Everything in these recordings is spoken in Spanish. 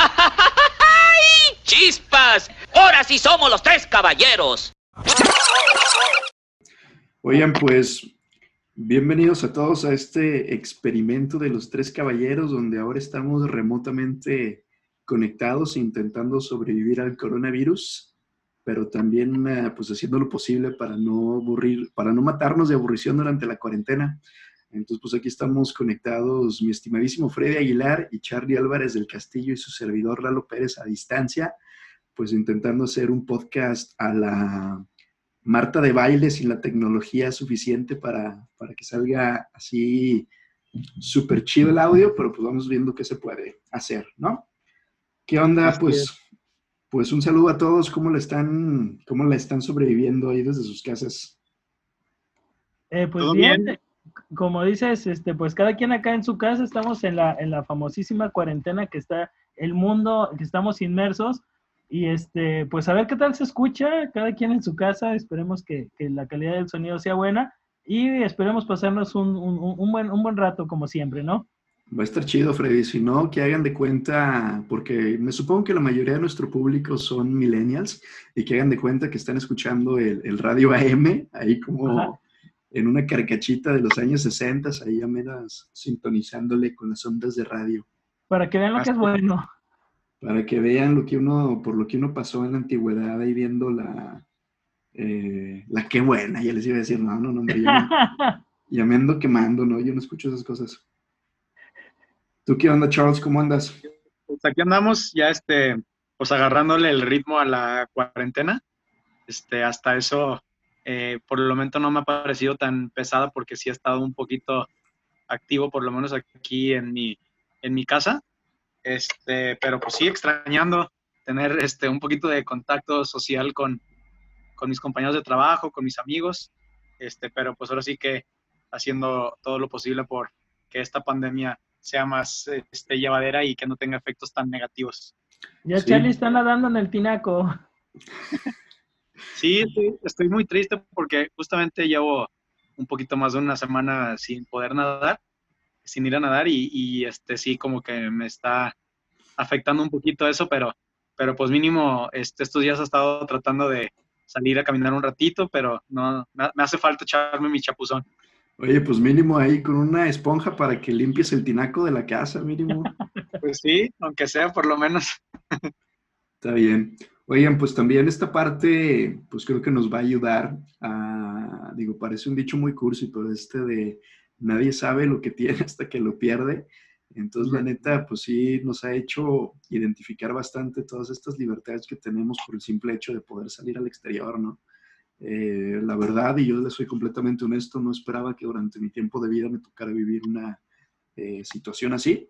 ¡Ay, chispas! Ahora sí somos los tres caballeros. Oigan, pues bienvenidos a todos a este experimento de los tres caballeros, donde ahora estamos remotamente conectados intentando sobrevivir al coronavirus, pero también eh, pues haciendo lo posible para no aburrir, para no matarnos de aburrición durante la cuarentena. Entonces, pues aquí estamos conectados mi estimadísimo Freddy Aguilar y Charlie Álvarez del Castillo y su servidor Lalo Pérez a distancia, pues intentando hacer un podcast a la Marta de baile sin la tecnología suficiente para, para que salga así súper chido el audio, pero pues vamos viendo qué se puede hacer, ¿no? ¿Qué onda? pues, pues un saludo a todos. ¿Cómo le están, cómo la están sobreviviendo ahí desde sus casas? Eh, pues bien, como dices, este, pues cada quien acá en su casa estamos en la, en la famosísima cuarentena que está el mundo, que estamos inmersos. Y este, pues a ver qué tal se escucha, cada quien en su casa, esperemos que, que la calidad del sonido sea buena y esperemos pasarnos un, un, un, buen, un buen rato como siempre, ¿no? Va a estar chido, Freddy. Si no, que hagan de cuenta, porque me supongo que la mayoría de nuestro público son millennials y que hagan de cuenta que están escuchando el, el radio AM, ahí como en una carcachita de los años 60, ahí menos sintonizándole con las ondas de radio. Para que vean lo que es bueno. Para que vean lo que uno, por lo que uno pasó en la antigüedad ahí viendo la, eh, la qué buena, ya les iba a decir, no, no, no, hombre, ya me, ando quemando, ¿no? Yo no escucho esas cosas. ¿Tú qué onda, Charles? ¿Cómo andas? Pues aquí andamos ya, este, pues agarrándole el ritmo a la cuarentena. Este, hasta eso eh, por el momento no me ha parecido tan pesada porque sí ha estado un poquito activo, por lo menos aquí en mi, en mi casa. Este, pero pues sí, extrañando tener este, un poquito de contacto social con, con mis compañeros de trabajo, con mis amigos. Este, pero pues ahora sí que haciendo todo lo posible por que esta pandemia sea más este, llevadera y que no tenga efectos tan negativos. Ya Charlie está nadando en el tinaco. Sí, estoy, muy triste porque justamente llevo un poquito más de una semana sin poder nadar, sin ir a nadar y, este sí como que me está afectando un poquito eso, pero, pero pues mínimo este, estos días he estado tratando de salir a caminar un ratito, pero no, me, hace falta echarme mi chapuzón. Oye, pues mínimo ahí con una esponja para que limpies el tinaco de la casa, mínimo. Pues sí, aunque sea por lo menos. Está bien. Oigan, pues también esta parte, pues creo que nos va a ayudar a, digo, parece un dicho muy cursi, pero este de nadie sabe lo que tiene hasta que lo pierde. Entonces, la neta, pues sí, nos ha hecho identificar bastante todas estas libertades que tenemos por el simple hecho de poder salir al exterior, ¿no? Eh, la verdad, y yo le soy completamente honesto, no esperaba que durante mi tiempo de vida me tocara vivir una eh, situación así.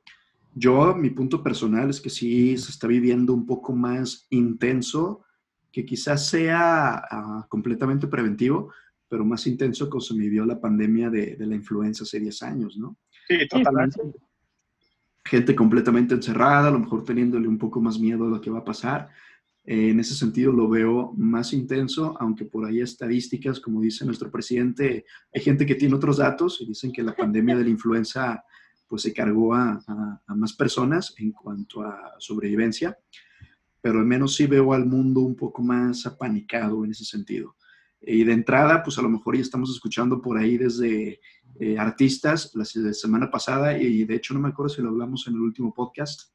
Yo, mi punto personal es que sí se está viviendo un poco más intenso, que quizás sea ah, completamente preventivo, pero más intenso que se vivió la pandemia de, la influenza hace 10 años, ¿no? Sí, totalmente. Gente completamente encerrada, a lo mejor teniéndole un poco más miedo a lo que va a pasar. Eh, en ese sentido lo veo más intenso, aunque por ahí estadísticas, como dice nuestro presidente, hay gente que tiene otros datos y dicen que la pandemia de la influenza pues se cargó a, más personas en cuanto a sobrevivencia, pero al menos sí veo al mundo un poco más apanicado en ese sentido. Y de entrada, pues a lo mejor ya estamos escuchando por ahí desde eh, artistas la semana pasada, y de hecho no me acuerdo si lo hablamos en el último podcast,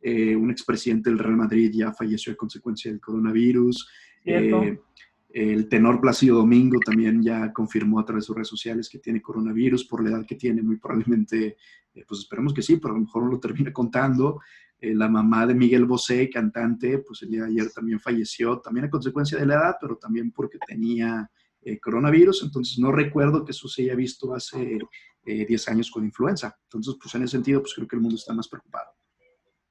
eh, un expresidente del Real Madrid ya falleció a consecuencia del coronavirus. Eh, el tenor Plácido Domingo también ya confirmó a través de sus redes sociales que tiene coronavirus por la edad que tiene, muy probablemente, eh, pues esperemos que sí, pero a lo mejor no lo termine contando. Eh, la mamá de Miguel Bosé, cantante, pues el día de ayer también falleció, también a consecuencia de la edad, pero también porque tenía eh, coronavirus. Entonces no recuerdo que eso se haya visto hace 10 años con influenza. Entonces, pues en ese sentido, pues creo que el mundo está más preocupado.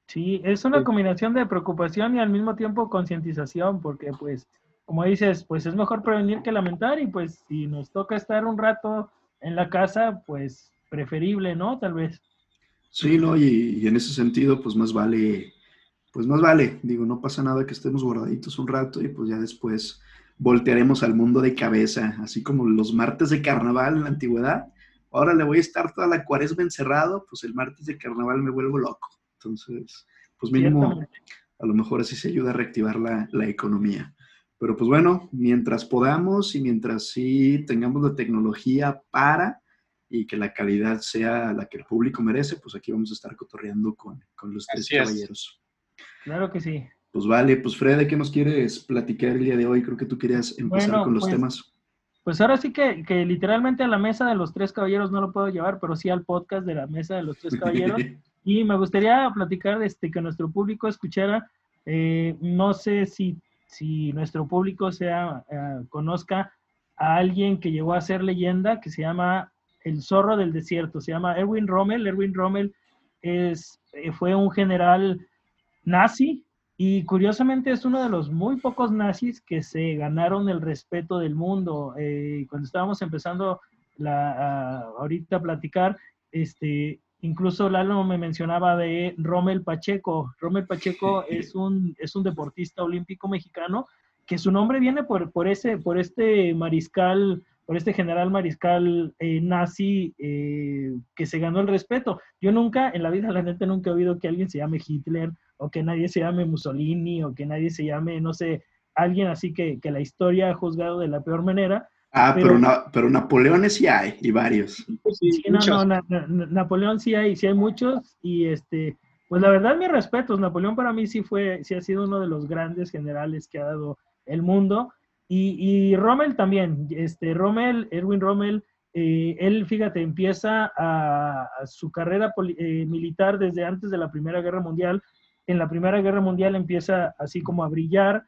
Sí, es una combinación de preocupación y al mismo tiempo concientización, porque pues como dices, pues es mejor prevenir que lamentar y pues si nos toca estar un rato en la casa, pues preferible, ¿no? Tal vez. Sí, ¿no? Y, en ese sentido, pues más vale, pues más vale, digo, no pasa nada que estemos guardaditos un rato y pues ya después voltearemos al mundo de cabeza, así como los martes de carnaval en la antigüedad. Ahora le voy a estar toda la cuaresma encerrado, pues el martes de carnaval me vuelvo loco. Entonces, pues mínimo, a lo mejor así se ayuda a reactivar la, la economía. Pero pues bueno, mientras podamos y mientras sí tengamos la tecnología para y que la calidad sea la que el público merece, pues aquí vamos a estar cotorreando con, con los tres caballeros. Claro que sí. Pues vale, pues Fred, ¿de qué nos quieres platicar el día de hoy? Creo que tú querías empezar con los pues, temas. Pues ahora sí que, que, literalmente a la mesa de los tres caballeros no lo puedo llevar, pero sí al podcast de la mesa de los tres caballeros. y me gustaría platicar este, que nuestro público escuchara, eh, no sé si, si nuestro público sea, eh, conozca a alguien que llegó a ser leyenda, que se llama el zorro del desierto, se llama Erwin Rommel. Erwin Rommel es, eh, fue un general nazi y curiosamente es uno de los muy pocos nazis que se ganaron el respeto del mundo. Eh, cuando estábamos empezando la, ahorita a platicar, este, incluso Lalo me mencionaba de Rommel Pacheco. Rommel Pacheco es un, es un deportista olímpico mexicano que su nombre viene por, por, ese, por este mariscal por este general mariscal eh, nazi eh, que se ganó el respeto. Yo nunca, en la vida, la neta, nunca he oído que alguien se llame Hitler o que nadie se llame Mussolini o que nadie se llame, no sé, alguien así que, que la historia ha juzgado de la peor manera. Ah, pero, pero, Napoleones sí hay, y varios. Sí, no, no, Napoleón sí hay, sí hay muchos, y este, pues la verdad, mis respetos, Napoleón para mí sí fue, sí ha sido uno de los grandes generales que ha dado el mundo, y, Rommel también, este, Rommel, Erwin Rommel, eh, él, fíjate, empieza a, su carrera eh, militar desde antes de la Primera Guerra Mundial. En la Primera Guerra Mundial empieza así como a brillar.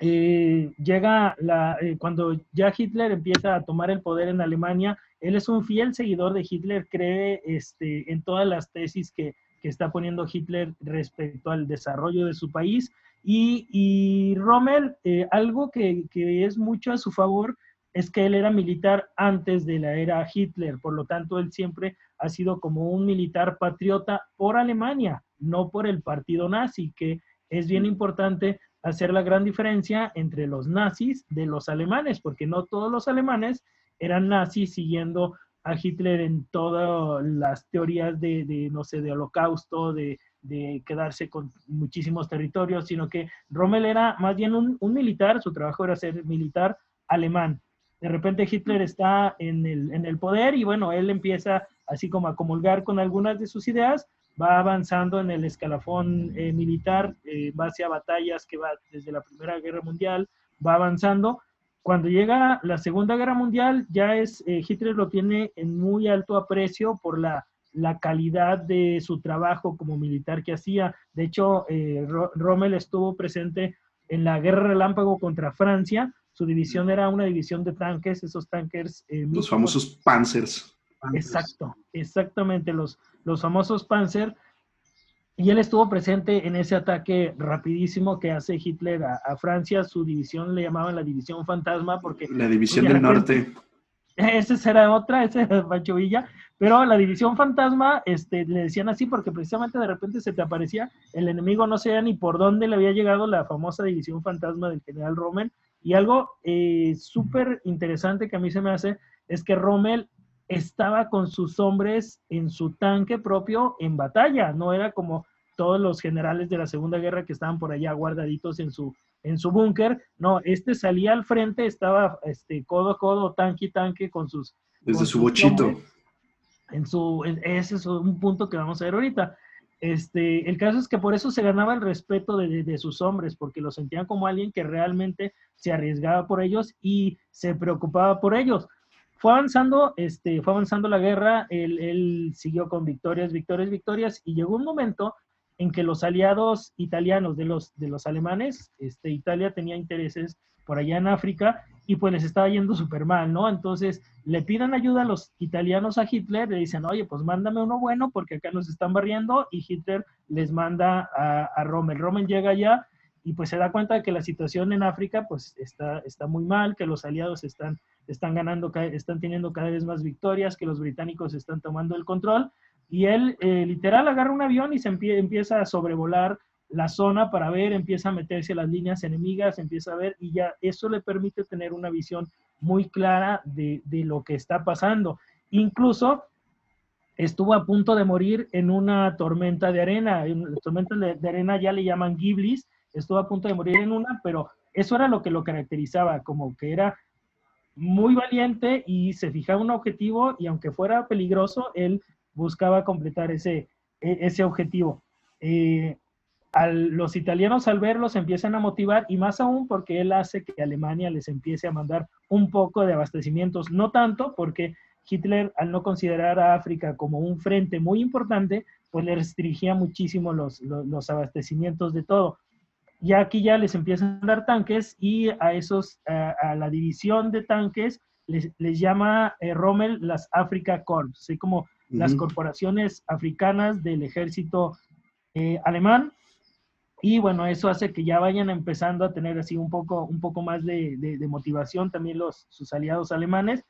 Eh, llega la, cuando ya Hitler empieza a tomar el poder en Alemania, él es un fiel seguidor de Hitler, cree este, en todas las tesis que, que está poniendo Hitler respecto al desarrollo de su país y, Rommel, eh, algo que, es mucho a su favor es que él era militar antes de la era Hitler, por lo tanto él siempre ha sido como un militar patriota por Alemania, no por el partido nazi, que es bien importante hacer la gran diferencia entre los nazis de los alemanes, porque no todos los alemanes eran nazis siguiendo a Hitler en todas las teorías de, de no sé, de holocausto, de, de quedarse con muchísimos territorios, sino que Rommel era más bien un, militar, su trabajo era ser militar alemán. De repente Hitler está en el, en el poder y bueno, él empieza así como a comulgar con algunas de sus ideas, va avanzando en el escalafón eh, militar, eh, va hacia batallas que va desde la Primera Guerra Mundial, va avanzando. Cuando llega la Segunda Guerra Mundial, ya es, eh, Hitler lo tiene en muy alto aprecio por la la calidad de su trabajo como militar que hacía. De hecho, eh, Rommel estuvo presente en la guerra relámpago contra Francia. Su división era una división de tanques, esos tanques. Eh, los famosos Panzers. Exacto, exactamente, los, los famosos Panzer. Y él estuvo presente en ese ataque rapidísimo que hace Hitler a, Francia. Su división le llamaban la división fantasma porque... La división del norte. Esa será otra, ese es Pancho Villa. Pero la división fantasma, este, le decían así porque precisamente de repente se te aparecía, el enemigo no sabía ni por dónde le había llegado la famosa división fantasma del general Rommel. Y algo eh, súper interesante que a mí se me hace es que Rommel estaba con sus hombres en su tanque propio en batalla, no era como todos los generales de la Segunda Guerra que estaban por allá guardaditos en su, en su búnker. No, este salía al frente, estaba este, codo a codo, tanque y tanque con sus... Desde su bochito. En su, ese es un punto que vamos a ver ahorita. Este, el caso es que por eso se ganaba el respeto de, de, sus hombres, porque lo sentían como alguien que realmente se arriesgaba por ellos y se preocupaba por ellos. Fue avanzando, este, fue avanzando la guerra, él, él siguió con victorias, victorias, victorias, y llegó un momento en que los aliados italianos de los, de los alemanes, este, Italia tenía intereses por allá en África y pues les estaba yendo súper mal, ¿no? Entonces le piden ayuda a los italianos a Hitler, le dicen, oye, pues mándame uno bueno porque acá nos están barriendo y Hitler les manda a, a Rommel. Rommel llega allá y pues se da cuenta de que la situación en África pues está, está muy mal, que los aliados están, están ganando, están teniendo cada vez más victorias, que los británicos están tomando el control y él eh, literal agarra un avión y se empieza a sobrevolar la zona para ver, empieza a meterse a las líneas enemigas, empieza a ver y ya eso le permite tener una visión muy clara de, lo que está pasando. Incluso estuvo a punto de morir en una tormenta de arena. En tormentas de, arena ya le llaman giblis, estuvo a punto de morir en una, pero eso era lo que lo caracterizaba, como que era muy valiente y se fijaba un objetivo y aunque fuera peligroso, él buscaba completar ese, e, ese objetivo. Eh, los italianos al verlos empiezan a motivar y más aún porque él hace que Alemania les empiece a mandar un poco de abastecimientos, no tanto porque Hitler al no considerar a África como un frente muy importante, pues le restringía muchísimo los, los, abastecimientos de todo. Ya aquí ya les empiezan a dar tanques y a esos, a, la división de tanques les, les llama eh, Rommel las Africa Corps, así como las corporaciones africanas del ejército eh, alemán. Y bueno, eso hace que ya vayan empezando a tener así un poco, un poco más de, motivación también los, sus aliados alemanes.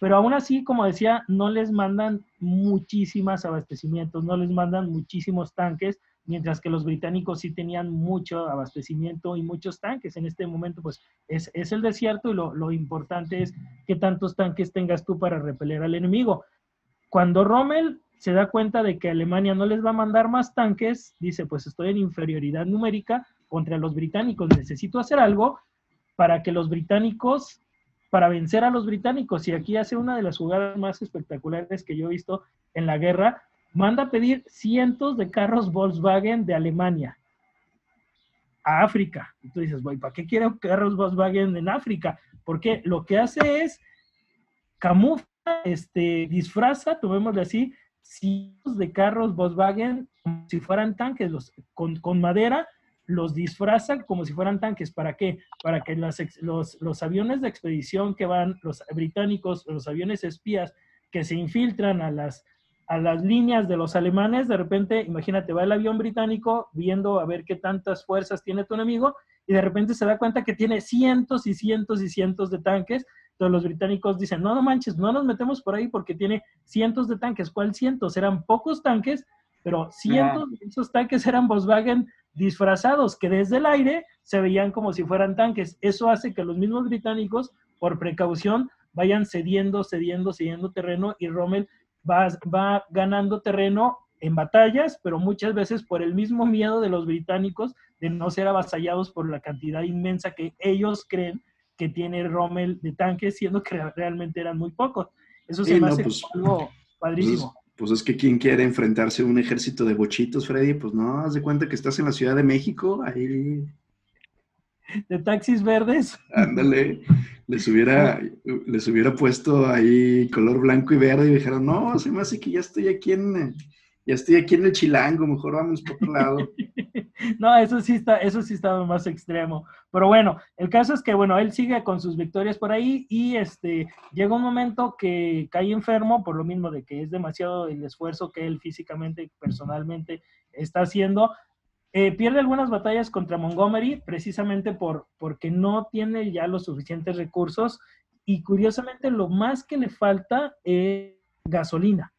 Pero aún así, como decía, no les mandan muchísimas abastecimientos, no les mandan muchísimos tanques, mientras que los británicos sí tenían mucho abastecimiento y muchos tanques. En este momento, pues es, es el desierto y lo, lo, importante es qué tantos tanques tengas tú para repeler al enemigo. Cuando Rommel se da cuenta de que Alemania no les va a mandar más tanques, dice, pues estoy en inferioridad numérica contra los británicos, necesito hacer algo para que los británicos, para vencer a los británicos, y aquí hace una de las jugadas más espectaculares que yo he visto en la guerra, manda a pedir cientos de carros Volkswagen de Alemania a África. Y tú dices, güey, ¿para qué quiero carros Volkswagen en África? Porque lo que hace es camufla, este, disfraza, tomémosle así, cientos de carros Volkswagen si fueran tanques, con, con, madera, los disfrazan como si fueran tanques. ¿Para qué? Para que los, los, aviones de expedición que van, los británicos, los aviones espías que se infiltran a las, a las líneas de los alemanes, de repente, imagínate, va el avión británico viendo a ver qué tantas fuerzas tiene tu enemigo y de repente se da cuenta que tiene cientos y cientos y cientos de tanques entonces los británicos dicen, no, no manches, no nos metemos por ahí porque tiene cientos de tanques. ¿Cuál cientos? Eran pocos tanques, pero cientos de esos tanques eran Volkswagen disfrazados, que desde el aire se veían como si fueran tanques. Eso hace que los mismos británicos, por precaución, vayan cediendo, cediendo, cediendo terreno y Rommel va, va ganando terreno en batallas, pero muchas veces por el mismo miedo de los británicos de no ser avasallados por la cantidad inmensa que ellos creen que tiene Rommel de tanques, siendo que realmente eran muy pocos. Eso se me hace pues, algo padrísimo. Pues, pues, es que quien quiere enfrentarse a un ejército de bochitos, Freddy, pues no, haz de cuenta que estás en la Ciudad de México, ahí. De taxis verdes. Ándale, les hubiera, les hubiera puesto ahí color blanco y verde y dijeron, no, se me hace que ya estoy aquí en, ya estoy aquí en el chilango, mejor vamos por otro lado. no, eso sí está, eso sí estaba más extremo. Pero bueno, el caso es que, bueno, él sigue con sus victorias por ahí y este, llega un momento que cae enfermo por lo mismo de que es demasiado el esfuerzo que él físicamente personalmente está haciendo. Eh, pierde algunas batallas contra Montgomery precisamente por, porque no tiene ya los suficientes recursos y curiosamente lo más que le falta es gasolina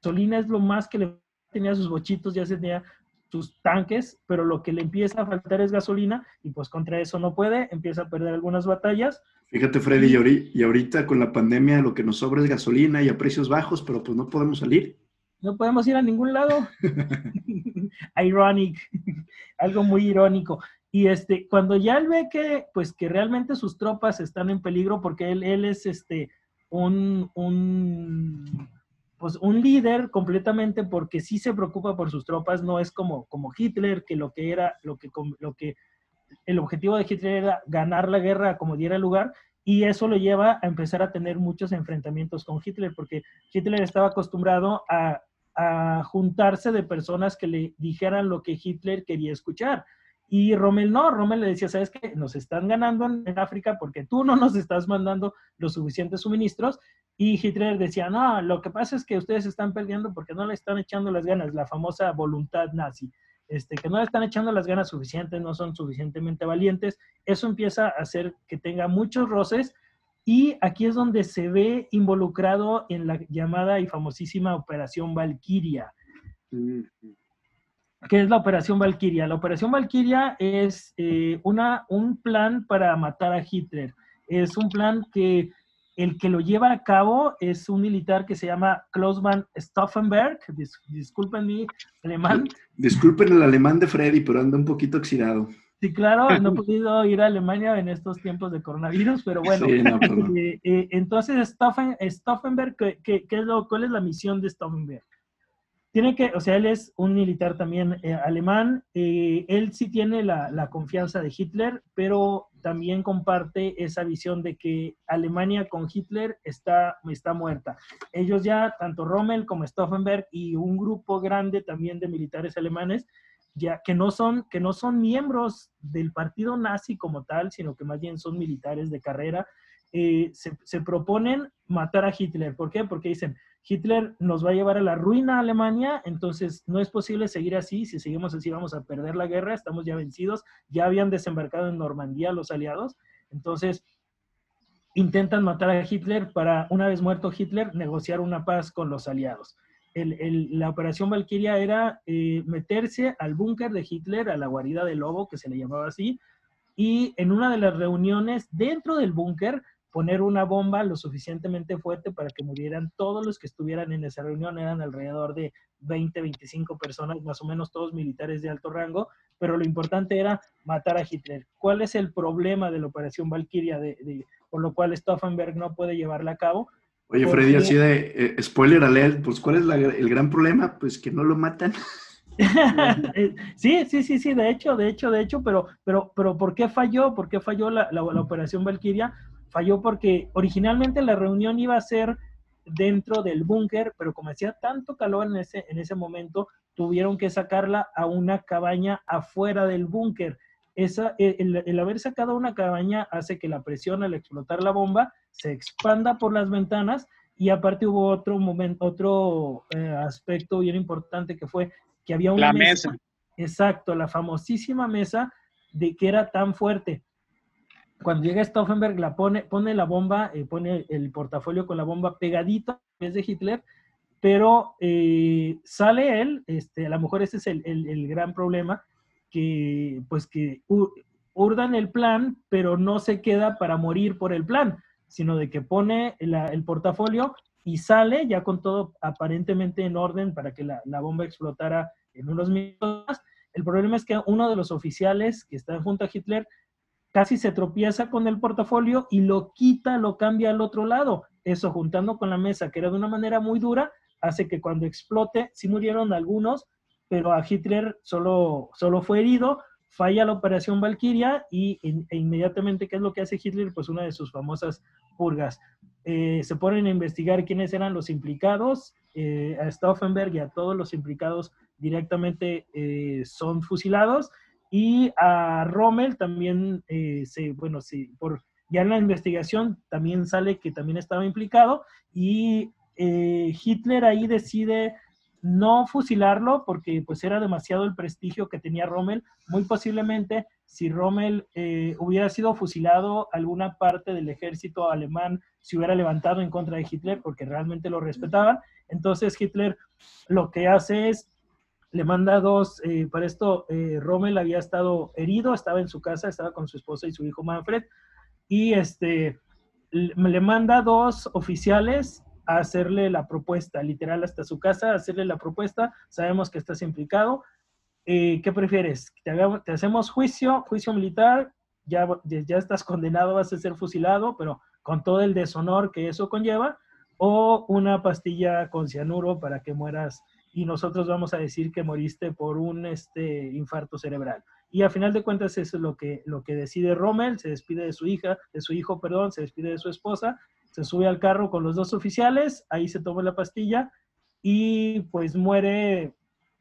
gasolina es lo más que le tenía sus bochitos, ya tenía sus tanques, pero lo que le empieza a faltar es gasolina y pues contra eso no puede, empieza a perder algunas batallas. Fíjate Freddy, y ahorita con la pandemia lo que nos sobra es gasolina y a precios bajos, pero pues no podemos salir. No podemos ir a ningún lado. Ironic, algo muy irónico. Y este, cuando ya él ve que, pues que realmente sus tropas están en peligro porque él, él es este, un, un pues un líder completamente porque sí se preocupa por sus tropas, no es como, como Hitler, que lo que era, lo que, lo que, el objetivo de Hitler era ganar la guerra como diera lugar, y eso lo lleva a empezar a tener muchos enfrentamientos con Hitler, porque Hitler estaba acostumbrado a, a juntarse de personas que le dijeran lo que Hitler quería escuchar. Y Rommel no, Rommel le decía, ¿sabes qué? Nos están ganando en, África porque tú no nos estás mandando los suficientes suministros. Y Hitler decía, no, lo que pasa es que ustedes están perdiendo porque no le están echando las ganas, la famosa voluntad nazi, este, que no le están echando las ganas suficientes, no son suficientemente valientes. Eso empieza a hacer que tenga muchos roces. Y aquí es donde se ve involucrado en la llamada y famosísima Operación Valkyria. ¿Qué es la Operación Valkyria? La Operación Valkyria es eh, una, un plan para matar a Hitler. Es un plan que el que lo lleva a cabo es un militar que se llama Klausmann Stauffenberg. disculpen mi alemán. Disculpen el alemán de Freddy, pero anda un poquito oxidado. Sí, claro, no he podido ir a Alemania en estos tiempos de coronavirus, pero bueno. Pues eh, eh, entonces, Stauffenberg, ¿qué, es lo, ¿cuál es la misión de Stauffenberg? Tiene que, o sea, él es un militar también eh, alemán, él sí tiene la, confianza de Hitler, pero también comparte esa visión de que Alemania con Hitler está, está muerta. Ellos ya, tanto Rommel como Stauffenberg y un grupo grande también de militares alemanes, ya que no son, que no son miembros del partido nazi como tal, sino que más bien son militares de carrera, eh, se, proponen matar a Hitler. ¿Por qué? Porque dicen, Hitler nos va a llevar a la ruina a Alemania, entonces no es posible seguir así, si seguimos así vamos a perder la guerra, estamos ya vencidos, ya habían desembarcado en Normandía los aliados, entonces intentan matar a Hitler para, una vez muerto Hitler, negociar una paz con los aliados. La operación Valkyria era eh, meterse al búnker de Hitler, a la guarida del lobo, que se le llamaba así, y en una de las reuniones dentro del búnker poner una bomba lo suficientemente fuerte para que murieran todos los que estuvieran en esa reunión. Eran alrededor de 20, 25 personas, más o menos todos militares de alto rango, pero lo importante era matar a Hitler. ¿Cuál es el problema de la operación Valkyria, de, por lo cual Stauffenberg no puede llevarla a cabo? Oye, Freddy, así de eh, spoiler alert, pues ¿cuál es el gran problema? Pues que no lo matan. Sí, sí, sí, sí, de hecho, de hecho, de hecho, pero, pero, pero ¿por qué falló? ¿Por qué falló la, la, operación Valkyria? Falló porque originalmente la reunión iba a ser dentro del búnker, pero como hacía tanto calor en ese, en ese momento, tuvieron que sacarla a una cabaña afuera del búnker. Esa, el, el, haber sacado una cabaña hace que la presión al explotar la bomba se expanda por las ventanas y aparte hubo otro momento, otro eh, aspecto bien importante que fue que había una mesa, Exacto, la famosísima mesa de que era tan fuerte. Cuando llega Stauffenberg, la pone, pone la bomba, eh, pone el portafolio con la bomba pegadito vez de Hitler, pero eh, sale él, este, a lo mejor ese es el, el gran problema, que pues que urdan el plan, pero no se queda para morir por el plan sino de que pone el portafolio y sale ya con todo aparentemente en orden para que la, bomba explotara en unos minutos El problema es que uno de los oficiales que está junto a Hitler casi se tropieza con el portafolio y lo quita, lo cambia al otro lado. Eso juntando con la mesa, que era de una manera muy dura, hace que cuando explote, sí murieron algunos, pero a Hitler solo, solo fue herido, falla la operación Valkyria y e inmediatamente, ¿qué es lo que hace Hitler? Pues una de sus famosas purgas. Eh, se ponen a investigar quiénes eran los implicados, eh, a Stauffenberg y a todos los implicados directamente eh, son fusilados y a Rommel también, se, bueno, sí, por, ya en la investigación también sale que también estaba implicado y Hitler ahí decide no fusilarlo porque pues era demasiado el prestigio que tenía Rommel. Muy posiblemente si Rommel eh, hubiera sido fusilado, alguna parte del ejército alemán se hubiera levantado en contra de Hitler porque realmente lo respetaban. Entonces Hitler lo que hace es, le manda dos, eh, para esto eh, Rommel había estado herido, estaba en su casa, estaba con su esposa y su hijo Manfred, y este, le manda dos oficiales hacerle la propuesta, literal hasta su casa, hacerle la propuesta, sabemos que estás implicado, eh, ¿qué prefieres? ¿Te, hacemos juicio, juicio militar, ya, ya estás condenado, vas a ser fusilado, pero con todo el deshonor que eso conlleva, o una pastilla con cianuro para que mueras y nosotros vamos a decir que moriste por un este, infarto cerebral. Y a final de cuentas es lo que, lo que decide Rommel, se despide de su hija, de su hijo, perdón, se despide de su esposa se sube al carro con los dos oficiales, ahí se toma la pastilla y pues muere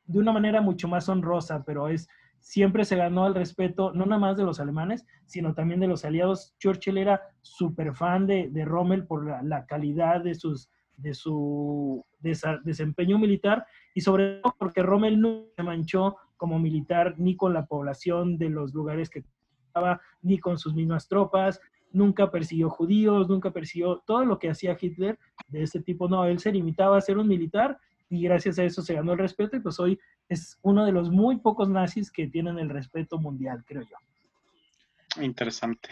de una manera mucho más honrosa, pero es siempre se ganó el respeto, no nada más de los alemanes, sino también de los aliados. Churchill era súper fan de, de, Rommel por la, calidad de, sus, de su desempeño militar y sobre todo porque Rommel no se manchó como militar ni con la población de los lugares que estaba, ni con sus mismas tropas, nunca persiguió judíos, nunca persiguió todo lo que hacía Hitler de ese tipo. No, él se limitaba a ser un militar y gracias a eso se ganó el respeto y pues hoy es uno de los muy pocos nazis que tienen el respeto mundial, creo yo. Interesante.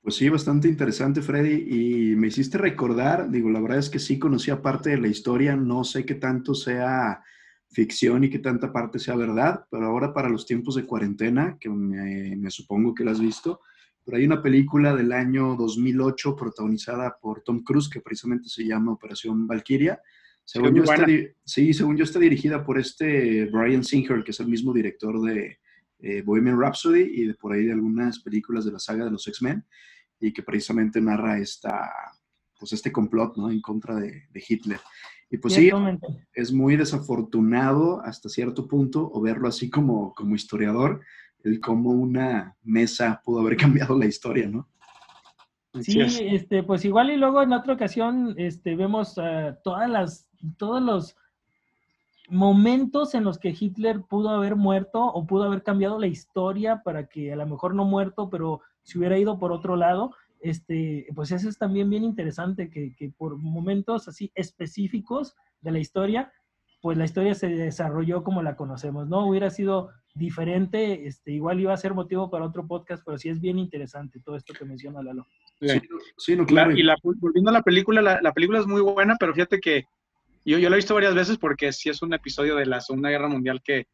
Pues sí, bastante interesante, Freddy. Y me hiciste recordar, digo, la verdad es que sí conocía parte de la historia, no sé qué tanto sea ficción y qué tanta parte sea verdad, pero ahora para los tiempos de cuarentena, que me, supongo que la has visto, pero hay una película del año 2008 protagonizada por Tom Cruise que precisamente se llama Operación Valkyria. Según yo está, sí, según yo está dirigida por este Brian Singer, que es el mismo director de eh, Bohemian Rhapsody y de por ahí de algunas películas de la saga de los X-Men y que precisamente narra esta, pues este complot ¿no? en contra de, Hitler. Y pues sí, es muy desafortunado hasta cierto punto, o verlo así como, como historiador, el cómo una mesa pudo haber cambiado la historia, ¿no? Sí, este, pues igual y luego en otra ocasión este, vemos uh, todas las, todos los momentos en los que Hitler pudo haber muerto o pudo haber cambiado la historia para que a lo mejor no muerto, pero si hubiera ido por otro lado, este, pues eso es también bien interesante, que, que, por momentos así específicos de la historia, pues la historia se desarrolló como la conocemos, ¿no? Hubiera sido diferente, este, igual iba a ser motivo para otro podcast, pero sí es bien interesante todo esto que menciona Lalo. Sí, no, claro. Y la, volviendo a la película, la, la, película es muy buena, pero fíjate que yo, yo la he visto varias veces porque sí es un episodio de la Segunda Guerra Mundial que,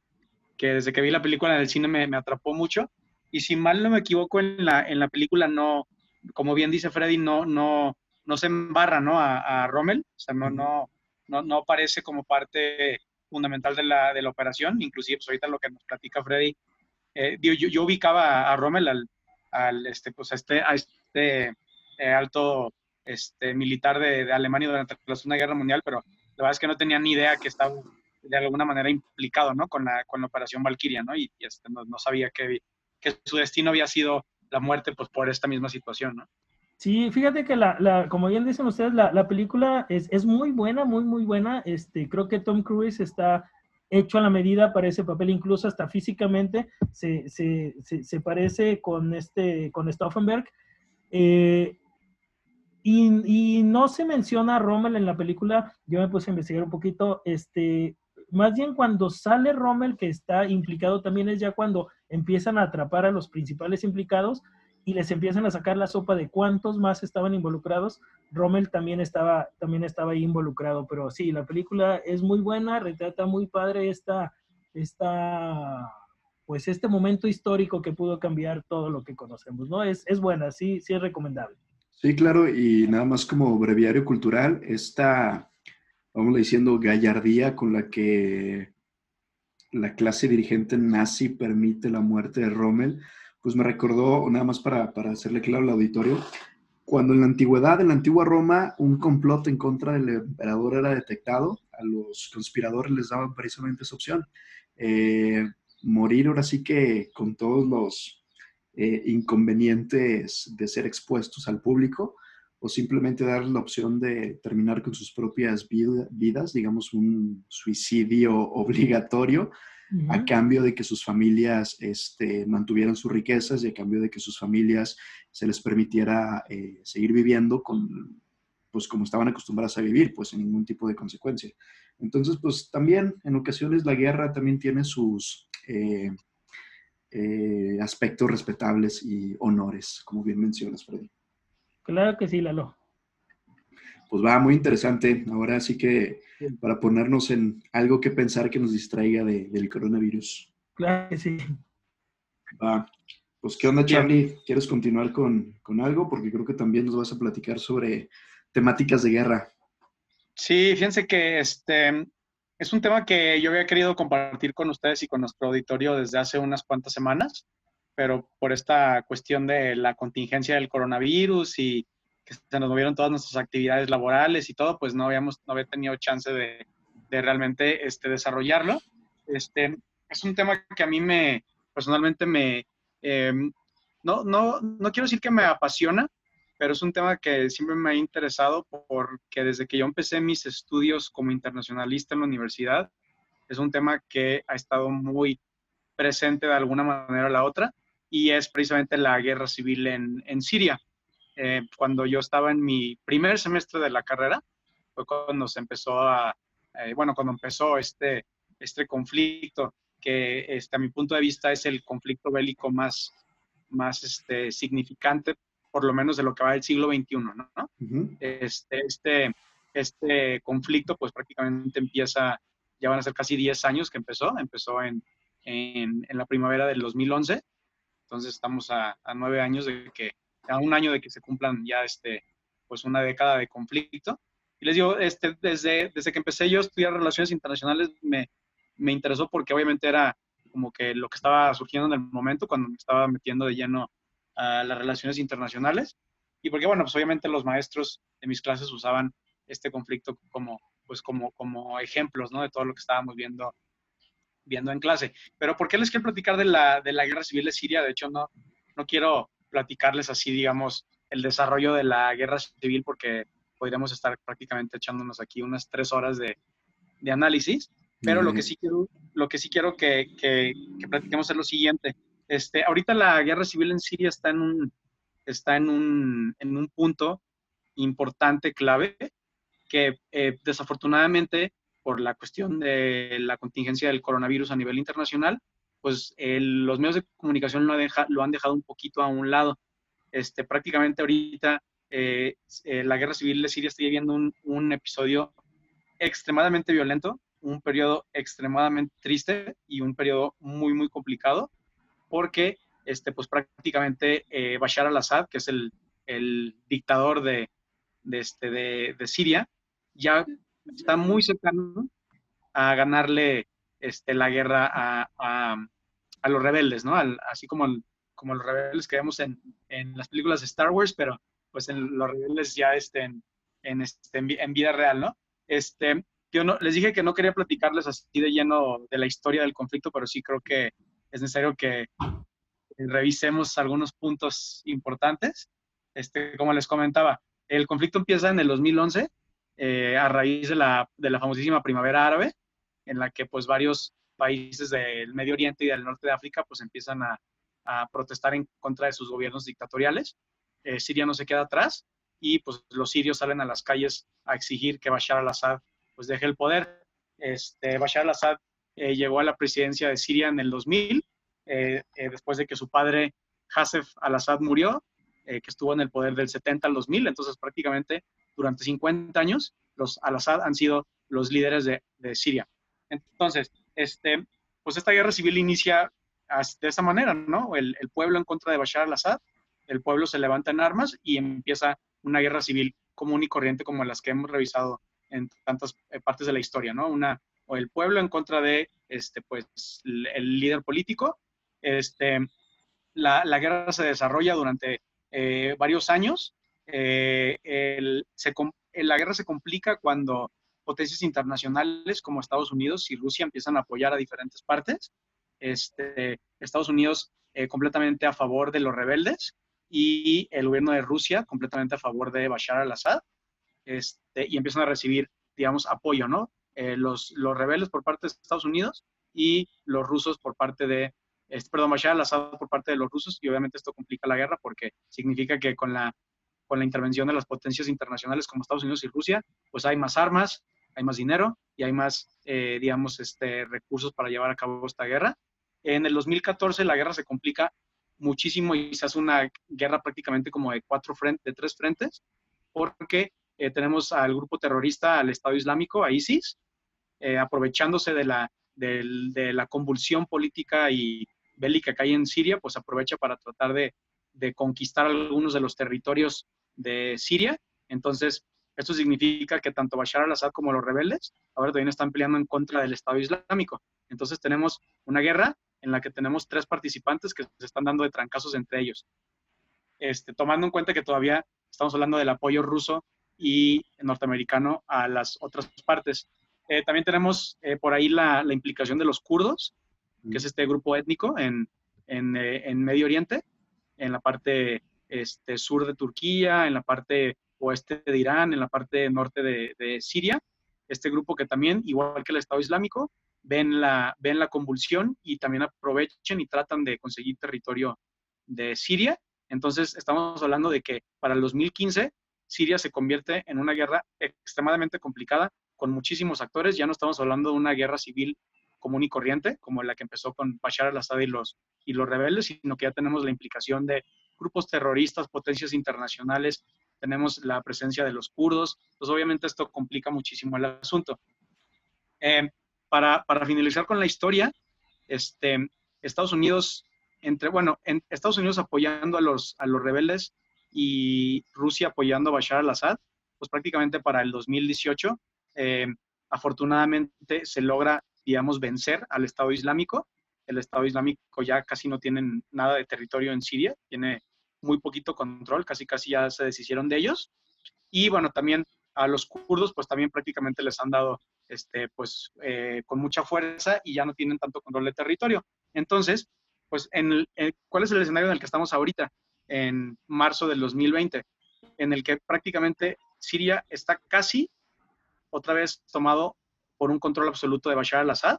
que desde que vi la película en el cine me, me atrapó mucho. Y si mal no me equivoco, en la, en la película no, como bien dice Freddy, no, no, no se embarra ¿no? A, a Rommel, o sea, no, no, no, no aparece como parte fundamental de la, de la operación, inclusive pues ahorita lo que nos platica Freddy, eh, yo, yo, ubicaba a Rommel al, al, este, pues a este, a este eh, alto este, militar de, de, Alemania durante la Segunda Guerra Mundial, pero la verdad es que no tenía ni idea que estaba de alguna manera implicado, ¿no? Con la, con la operación Valkyria, ¿no? Y, este, no, sabía que, que su destino había sido la muerte pues por esta misma situación, ¿no? Sí, fíjate que la, la como bien dicen ustedes, la, la película es, es, muy buena, muy, muy buena. Este, creo que Tom Cruise está hecho a la medida para ese papel, incluso hasta físicamente se, se, se, parece con, este, con Stauffenberg. Eh, y, no se menciona a Rommel en la película, yo me puse a investigar un poquito, este, más bien cuando sale Rommel, que está implicado también es ya cuando empiezan a atrapar a los principales implicados y les empiezan a sacar la sopa de cuántos más estaban involucrados. Rommel también estaba, también estaba ahí involucrado, pero sí, la película es muy buena, retrata muy padre esta, esta, pues este momento histórico que pudo cambiar todo lo que conocemos, ¿no? Es, es buena, sí, sí es recomendable. Sí, claro, y nada más como breviario cultural, esta, vamos diciendo, gallardía con la que la clase dirigente nazi permite la muerte de Rommel, pues me recordó, nada más para, para hacerle claro al auditorio, cuando en la antigüedad, en la antigua Roma, un complot en contra del emperador era detectado, a los conspiradores les daban precisamente esa opción. Eh, morir ahora sí que con todos los eh, inconvenientes de ser expuestos al público, o simplemente darles la opción de terminar con sus propias vidas, digamos un suicidio obligatorio, a cambio de que sus familias este, mantuvieran sus riquezas y a cambio de que sus familias se les permitiera eh, seguir viviendo con, pues como estaban acostumbradas a vivir, pues sin ningún tipo de consecuencia. Entonces, pues también en ocasiones la guerra también tiene sus eh, eh, aspectos respetables y honores, como bien mencionas, Freddy. Claro que sí, Lalo. Pues va, muy interesante. Ahora sí que para ponernos en algo que pensar que nos distraiga del coronavirus. Claro que sí. Va. Pues, ¿qué onda, Charlie? ¿Quieres continuar con, con algo? Porque creo que también nos vas a platicar sobre temáticas de guerra. Sí, fíjense que este es un tema que yo había querido compartir con ustedes y con nuestro auditorio desde hace unas cuantas semanas pero por esta cuestión de la contingencia del coronavirus y que se nos movieron todas nuestras actividades laborales y todo, pues no habíamos, no había tenido chance de, realmente este, desarrollarlo. Este, es un tema que a mí me, personalmente me, em, no, no, no quiero decir que me apasiona, pero es un tema que siempre me ha interesado porque desde que yo empecé mis estudios como internacionalista en la universidad, es un tema que ha estado muy presente de alguna manera o la otra y es precisamente la guerra civil en, en Siria. Eh, cuando yo estaba en mi primer semestre de la carrera, fue cuando se empezó a, eh, bueno, cuando empezó este, este conflicto, que este, a mi punto de vista es el conflicto bélico más, más este, significante por lo menos de lo que va del siglo XXI, ¿no? este, este, este conflicto pues prácticamente empieza, ya van a ser casi 10 años que empezó, empezó en, en, en la primavera del 2011, entonces estamos a, a, nueve años de que, a un año de que se cumplan ya este, pues una década de conflicto. Y les digo, este, desde, desde que empecé yo a estudiar relaciones internacionales me, me interesó porque obviamente era como que lo que estaba surgiendo en el momento cuando me estaba metiendo de lleno a las relaciones internacionales. Y porque, bueno, pues obviamente los maestros de mis clases usaban este conflicto como, pues como, como ejemplos, ¿no? De todo lo que estábamos viendo, viendo en clase. Pero ¿por qué les quiero platicar de la, de la guerra civil de Siria? De hecho, no, no quiero platicarles así, digamos, el desarrollo de la guerra civil porque podríamos estar prácticamente echándonos aquí unas tres horas de, de análisis. Pero lo que sí quiero, lo que, sí quiero que, que, que, platiquemos es lo siguiente. Este, ahorita la guerra civil en Siria está en un, está en un, en un punto importante, clave, que eh, desafortunadamente por la cuestión de la contingencia del coronavirus a nivel internacional, pues los medios de comunicación lo, deja, lo, han dejado un poquito a un lado. Este, prácticamente ahorita eh, eh, la guerra civil de Siria está viviendo un, un episodio extremadamente violento, un periodo extremadamente triste y un periodo muy, muy complicado, porque este, pues prácticamente eh, Bashar al-Assad, que es el, el dictador de, de, este, de, de, Siria, ya está muy cercano a ganarle este, la guerra a, a, a los rebeldes, ¿no? Así como, el, como los rebeldes que vemos en, en, las películas de Star Wars, pero pues en los rebeldes ya estén en, este, en, vida real, ¿no? Este, yo no, les dije que no quería platicarles así de lleno de la historia del conflicto, pero sí creo que es necesario que revisemos algunos puntos importantes. Este, como les comentaba, el conflicto empieza en el 2011 eh, a raíz de la, de la famosísima primavera árabe, en la que pues varios países del Medio Oriente y del norte de África pues empiezan a, a protestar en contra de sus gobiernos dictatoriales. Eh, Siria no se queda atrás y pues los sirios salen a las calles a exigir que Bashar al-Assad pues deje el poder. Este, Bashar al-Assad eh, llegó a la presidencia de Siria en el 2000, eh, eh, después de que su padre Hassef al-Assad murió, que estuvo en el poder del 70 al 2000, entonces prácticamente durante 50 años los al-Assad han sido los líderes de, de, Siria. Entonces, este, pues esta guerra civil inicia de esa manera, ¿no? El, el pueblo en contra de Bashar al-Assad, el pueblo se levanta en armas y empieza una guerra civil común y corriente como las que hemos revisado en tantas partes de la historia, ¿no? Una, o el pueblo en contra de, este, pues, el líder político. Este, la, la guerra se desarrolla durante eh, varios años. Eh, el, se, la guerra se complica cuando potencias internacionales como Estados Unidos y Rusia empiezan a apoyar a diferentes partes. Este, Estados Unidos eh, completamente a favor de los rebeldes y el gobierno de Rusia completamente a favor de Bashar al-Assad este, y empiezan a recibir, digamos, apoyo, ¿no? Eh, los, los rebeldes por parte de Estados Unidos y los rusos por parte de, este, perdón, Bashar al-Assad por parte de los rusos, y obviamente esto complica la guerra porque significa que con la, con la intervención de las potencias internacionales como Estados Unidos y Rusia, pues hay más armas, hay más dinero y hay más, eh, digamos, este, recursos para llevar a cabo esta guerra. En el 2014 la guerra se complica muchísimo y se hace una guerra prácticamente como de cuatro frentes, de tres frentes, porque eh, tenemos al grupo terrorista, al Estado Islámico, a ISIS, eh, aprovechándose de la, de, la convulsión política y bélica que hay en Siria, pues aprovecha para tratar de, de conquistar algunos de los territorios de Siria. Entonces, esto significa que tanto Bashar al-Assad como los rebeldes ahora también están peleando en contra del Estado Islámico. Entonces tenemos una guerra en la que tenemos tres participantes que se están dando de trancazos entre ellos. Este, tomando en cuenta que todavía estamos hablando del apoyo ruso y norteamericano a las otras partes. Eh, también tenemos eh, por ahí la, la, implicación de los kurdos, que es este grupo étnico en, en, eh, en, Medio Oriente, en la parte este, sur de Turquía, en la parte oeste de Irán, en la parte norte de, de, Siria. Este grupo que también, igual que el Estado Islámico, ven la, ven la convulsión y también aprovechan y tratan de conseguir territorio de Siria. Entonces, estamos hablando de que para el 2015 Siria se convierte en una guerra extremadamente complicada con muchísimos actores. Ya no estamos hablando de una guerra civil común y corriente, como la que empezó con Bashar al-Assad y los, y los rebeldes, sino que ya tenemos la implicación de grupos terroristas, potencias internacionales, tenemos la presencia de los kurdos, pues obviamente esto complica muchísimo el asunto. Eh, para, para, finalizar con la historia, este, Estados Unidos, entre, bueno, en Estados Unidos apoyando a los, a los rebeldes y Rusia apoyando a Bashar al-Assad, pues prácticamente para el 2018, eh, afortunadamente se logra, digamos, vencer al Estado Islámico. El Estado Islámico ya casi no tiene nada de territorio en Siria, tiene muy poquito control, casi casi ya se deshicieron de ellos. Y bueno, también a los kurdos, pues también prácticamente les han dado, este, pues, eh, con mucha fuerza y ya no tienen tanto control de territorio. Entonces, pues, en ¿cuál es el escenario en el que estamos ahorita? En marzo del 2020, en el que prácticamente Siria está casi otra vez tomado por un control absoluto de Bashar al-Assad,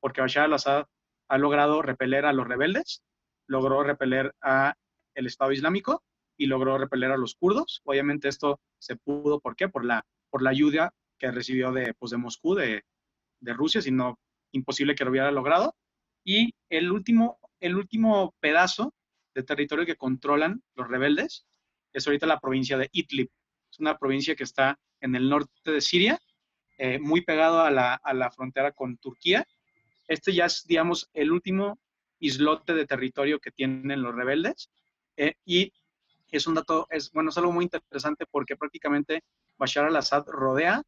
porque Bashar al-Assad ha logrado repeler a los rebeldes, logró repeler a el Estado Islámico y logró repeler a los kurdos. Obviamente esto se pudo, ¿por qué? Por la, por la ayuda que recibió de, pues, de Moscú, de, de Rusia, sino imposible que lo hubiera logrado. Y el último, el último pedazo de territorio que controlan los rebeldes es ahorita la provincia de Idlib. Es una provincia que está en el norte de Siria, eh, muy pegado a la, a la frontera con Turquía. Este ya es, digamos, el último islote de territorio que tienen los rebeldes. Eh, y es un dato, es, bueno, es algo muy interesante porque prácticamente Bashar al-Assad rodea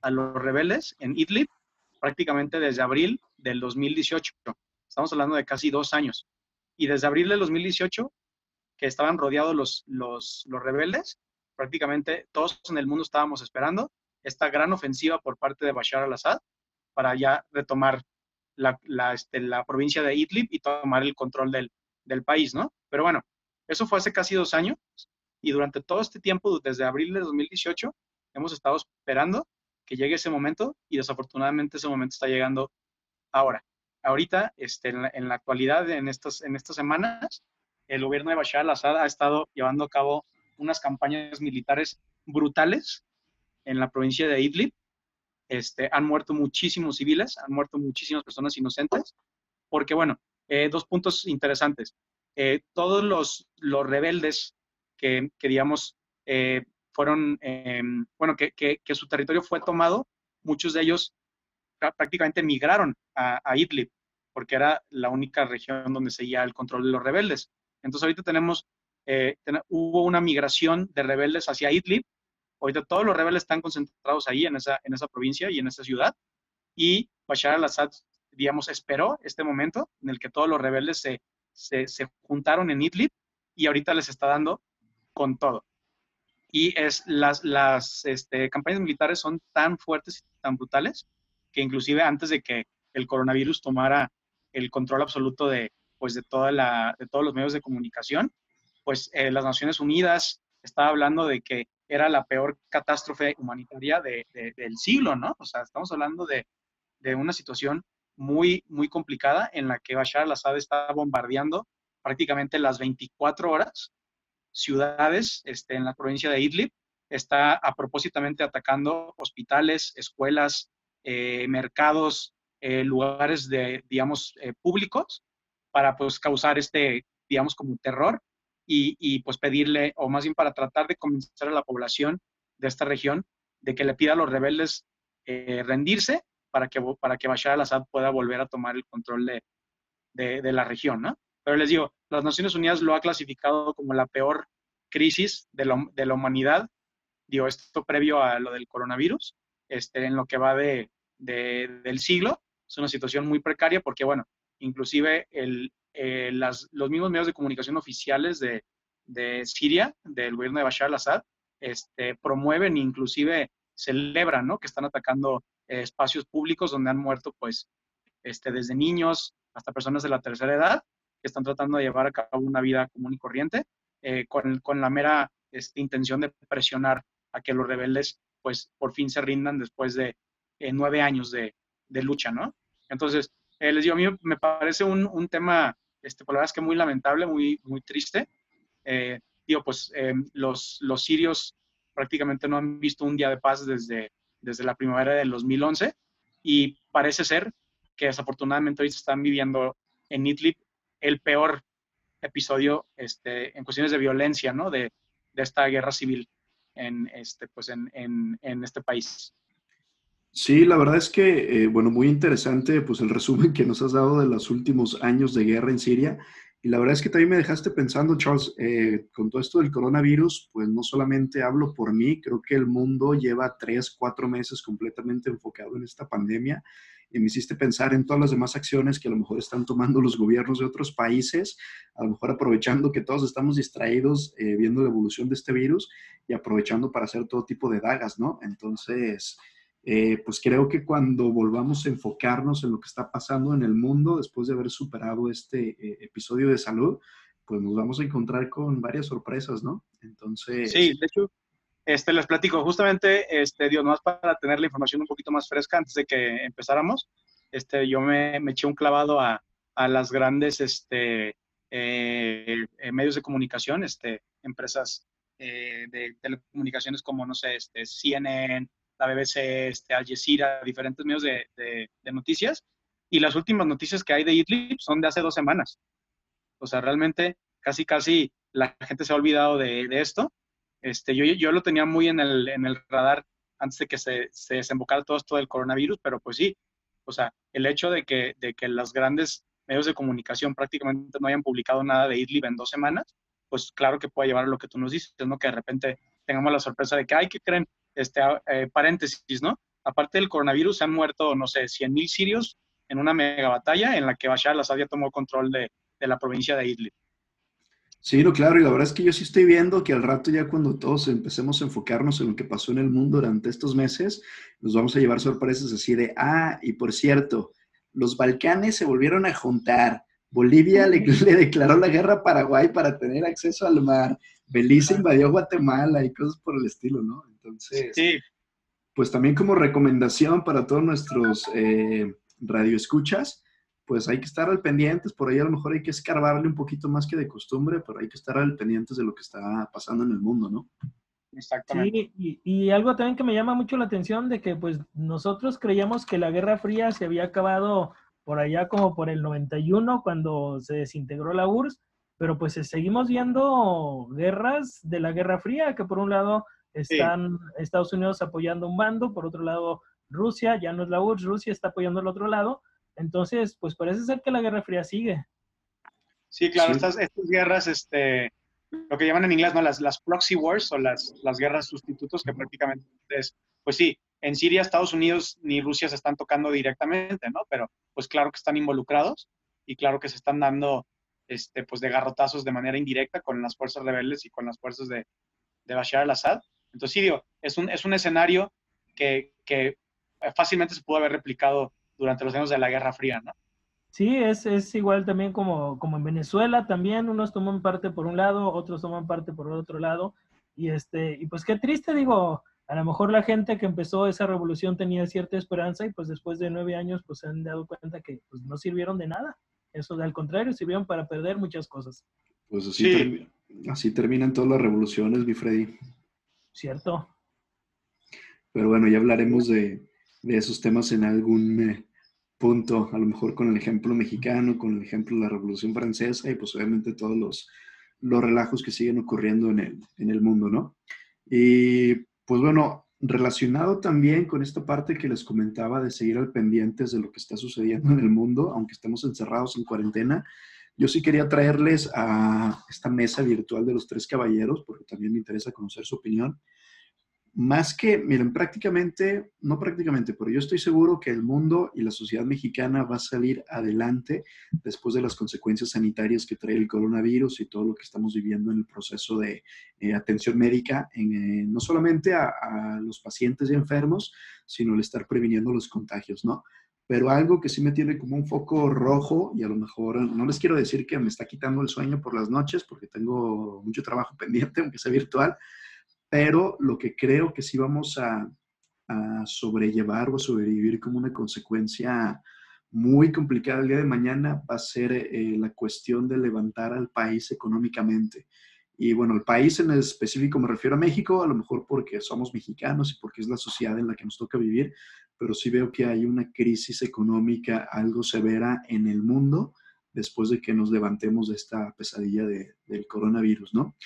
a los rebeldes en Idlib prácticamente desde abril del 2018. Estamos hablando de casi dos años. Y desde abril del 2018, que estaban rodeados los, los, los rebeldes, prácticamente todos en el mundo estábamos esperando esta gran ofensiva por parte de Bashar al-Assad para ya retomar la, la, este, la, provincia de Idlib y tomar el control del, del país, ¿no? Pero bueno, eso fue hace casi dos años y durante todo este tiempo, desde abril de 2018, hemos estado esperando que llegue ese momento y desafortunadamente ese momento está llegando ahora. Ahorita, este, en, la, actualidad, en estas, en estas semanas, el gobierno de Bashar al-Assad ha estado llevando a cabo unas campañas militares brutales en la provincia de Idlib. Este, han muerto muchísimos civiles, han muerto muchísimas personas inocentes, porque bueno, eh, dos puntos interesantes. Eh, todos los, los rebeldes que, que digamos, eh, fueron, em, bueno, que, que, su territorio fue tomado, muchos de ellos prácticamente migraron a, Idlib, porque era la única región donde seguía el control de los rebeldes. Entonces ahorita tenemos, hubo una migración de rebeldes hacia Idlib, ahorita todos los rebeldes están concentrados ahí, en esa, en esa provincia y en esa ciudad, y Bashar al-Assad, digamos, esperó este momento en el que todos los rebeldes se se, juntaron en Idlib y ahorita les está dando con todo. Y es, las, las este, campañas militares son tan fuertes y tan brutales que inclusive antes de que el coronavirus tomara el control absoluto de, pues, de, toda la, de todos los medios de comunicación, pues eh, las Naciones Unidas estaba hablando de que era la peor catástrofe humanitaria del siglo, ¿no? O sea, estamos hablando de, de una situación muy, muy complicada en la que Bashar al-Assad está bombardeando prácticamente las 24 horas ciudades este, en la provincia de Idlib. Está a propósitamente atacando hospitales, escuelas, eh, mercados, eh, lugares de, digamos, eh, públicos para pues causar este, digamos, como terror y, pues pedirle, o más bien para tratar de convencer a la población de esta región de que le pida a los rebeldes rendirse para que, para que Bashar al-Assad pueda volver a tomar el control de, de, la región, ¿no? Pero les digo, las Naciones Unidas lo ha clasificado como la peor crisis de, de la humanidad, digo, esto previo a lo del coronavirus, este, en lo que va de, del siglo. Es una situación muy precaria porque, bueno, inclusive el, eh, los mismos medios de comunicación oficiales de, de Siria, del gobierno de Bashar al-Assad, este, promueven, inclusive celebran, ¿no? Que están atacando espacios públicos donde han muerto, pues, este, desde niños hasta personas de la tercera edad que están tratando de llevar a cabo una vida común y corriente eh, con, con, la mera este, intención de presionar a que los rebeldes, pues, por fin se rindan después de eh, nueve años de, de, lucha, ¿no? Entonces, eh, les digo, a mí me parece un, un tema, este, por la verdad es que muy lamentable, muy, muy triste. digo, pues, los, los sirios prácticamente no han visto un día de paz desde desde la primavera del 2011 y parece ser que desafortunadamente hoy se están viviendo en Idlib el peor, episodio este, en cuestiones de violencia, ¿no? De, de esta guerra civil en este, pues en, en, en este país. Sí, la verdad es que, eh, bueno, muy interesante pues el resumen que nos has dado de los últimos años de guerra en Siria. Y la verdad es que también me dejaste pensando, Charles, eh, con todo esto del coronavirus, pues no solamente hablo por mí, creo que el mundo lleva tres, cuatro meses completamente enfocado en esta pandemia y me hiciste pensar en todas las demás acciones que a lo mejor están tomando los gobiernos de otros países, a lo mejor aprovechando que todos estamos distraídos eh, viendo la evolución de este virus y aprovechando para hacer todo tipo de dagas, ¿no? Entonces, eh, pues creo que cuando volvamos a enfocarnos en lo que está pasando en el mundo después de haber superado este eh, episodio de salud, pues nos vamos a encontrar con varias sorpresas, ¿no? Entonces... Sí, de hecho, este, les platico, justamente, este, Dios, más para tener la información un poquito más fresca antes de que empezáramos, este, yo me, eché un clavado a, a las grandes este, eh, medios de comunicación, este, empresas de telecomunicaciones como, no sé, este, CNN, la BBC, este, Al Jazeera, diferentes medios de, noticias. Y las últimas noticias que hay de Idlib son de hace dos semanas. O sea, realmente casi, casi la gente se ha olvidado de, esto. Este, yo, yo lo tenía muy en el, en el radar antes de que se, se, desembocara todo esto del coronavirus, pero pues sí, o sea, el hecho de que, de que las grandes medios de comunicación prácticamente no hayan publicado nada de Idlib en dos semanas, pues claro que puede llevar a lo que tú nos dices, ¿no? Que de repente tengamos la sorpresa de que, ay, ¿qué creen? Este, eh, paréntesis, ¿no? Aparte del coronavirus, se han muerto, no sé, 100.000 sirios en una mega batalla en la que Bashar al-Assad ya tomó control de, de, la provincia de Idlib. Sí, no, claro, y la verdad es que yo sí estoy viendo que al rato ya cuando todos empecemos a enfocarnos en lo que pasó en el mundo durante estos meses, nos vamos a llevar sorpresas así de, ah, y por cierto, los Balcanes se volvieron a juntar, Bolivia le, le declaró la guerra a Paraguay para tener acceso al mar, Belice invadió Guatemala y cosas por el estilo, ¿no? Entonces, sí. pues también como recomendación para todos nuestros eh, radioescuchas, pues hay que estar al pendientes, por ahí a lo mejor hay que escarbarle un poquito más que de costumbre, pero hay que estar al pendientes de lo que está pasando en el mundo, ¿no? Exactamente. Sí, y, y, algo también que me llama mucho la atención de que pues nosotros creíamos que la Guerra Fría se había acabado por allá como por el 91 cuando se desintegró la URSS, pero pues seguimos viendo guerras de la Guerra Fría, que por un lado están Estados Unidos apoyando un bando, por otro lado Rusia, ya no es la URSS, Rusia está apoyando el otro lado. Entonces, pues parece ser que la Guerra Fría sigue. Sí, claro, Estas, estas guerras, este, lo que llaman en inglés, ¿no? Las, las proxy wars o las, las guerras sustitutos, que prácticamente es, pues sí, en Siria Estados Unidos ni Rusia se están tocando directamente, ¿no? Pero pues claro que están involucrados y claro que se están dando, este, pues de garrotazos de manera indirecta con las fuerzas rebeldes y con las fuerzas de, de Bashar al-Assad. Entonces, sí, digo, es un, es un escenario que, que, fácilmente se pudo haber replicado durante los años de la Guerra Fría, ¿no? Sí, es, es igual también como, como en Venezuela, también unos toman parte por un lado, otros toman parte por el otro lado, y, este, y pues qué triste, digo, a lo mejor la gente que empezó esa revolución tenía cierta esperanza y pues después de nueve años pues se han dado cuenta que pues, no sirvieron de nada. Eso, al contrario, sirvieron para perder muchas cosas. Pues así, así terminan todas las revoluciones, mi Freddy. Cierto. Pero bueno, ya hablaremos de, esos temas en algún eh, punto, a lo mejor con el ejemplo mexicano, con el ejemplo de la Revolución Francesa y pues obviamente todos los, los relajos que siguen ocurriendo en el, en el mundo, ¿no? Y pues bueno, relacionado también con esta parte que les comentaba de seguir al pendientes de lo que está sucediendo en el mundo, aunque estemos encerrados en cuarentena, yo sí quería traerles a esta mesa virtual de los tres caballeros, porque también me interesa conocer su opinión. Más que, miren, prácticamente, no prácticamente, pero yo estoy seguro que el mundo y la sociedad mexicana va a salir adelante después de las consecuencias sanitarias que trae el coronavirus y todo lo que estamos viviendo en el proceso de eh, atención médica, eh, no solamente a, a los pacientes y enfermos, sino el estar previniendo los contagios, ¿no? Pero algo que sí me tiene como un foco rojo y a lo mejor no les quiero decir que me está quitando el sueño por las noches porque tengo mucho trabajo pendiente, aunque sea virtual, pero lo que creo que sí vamos a, sobrellevar o sobrevivir como una consecuencia muy complicada el día de mañana va a ser eh, la cuestión de levantar al país económicamente. Y bueno, el país en específico me refiero a México, a lo mejor porque somos mexicanos y porque es la sociedad en la que nos toca vivir, pero sí veo que hay una crisis económica algo severa en el mundo después de que nos levantemos de esta pesadilla del coronavirus, ¿no?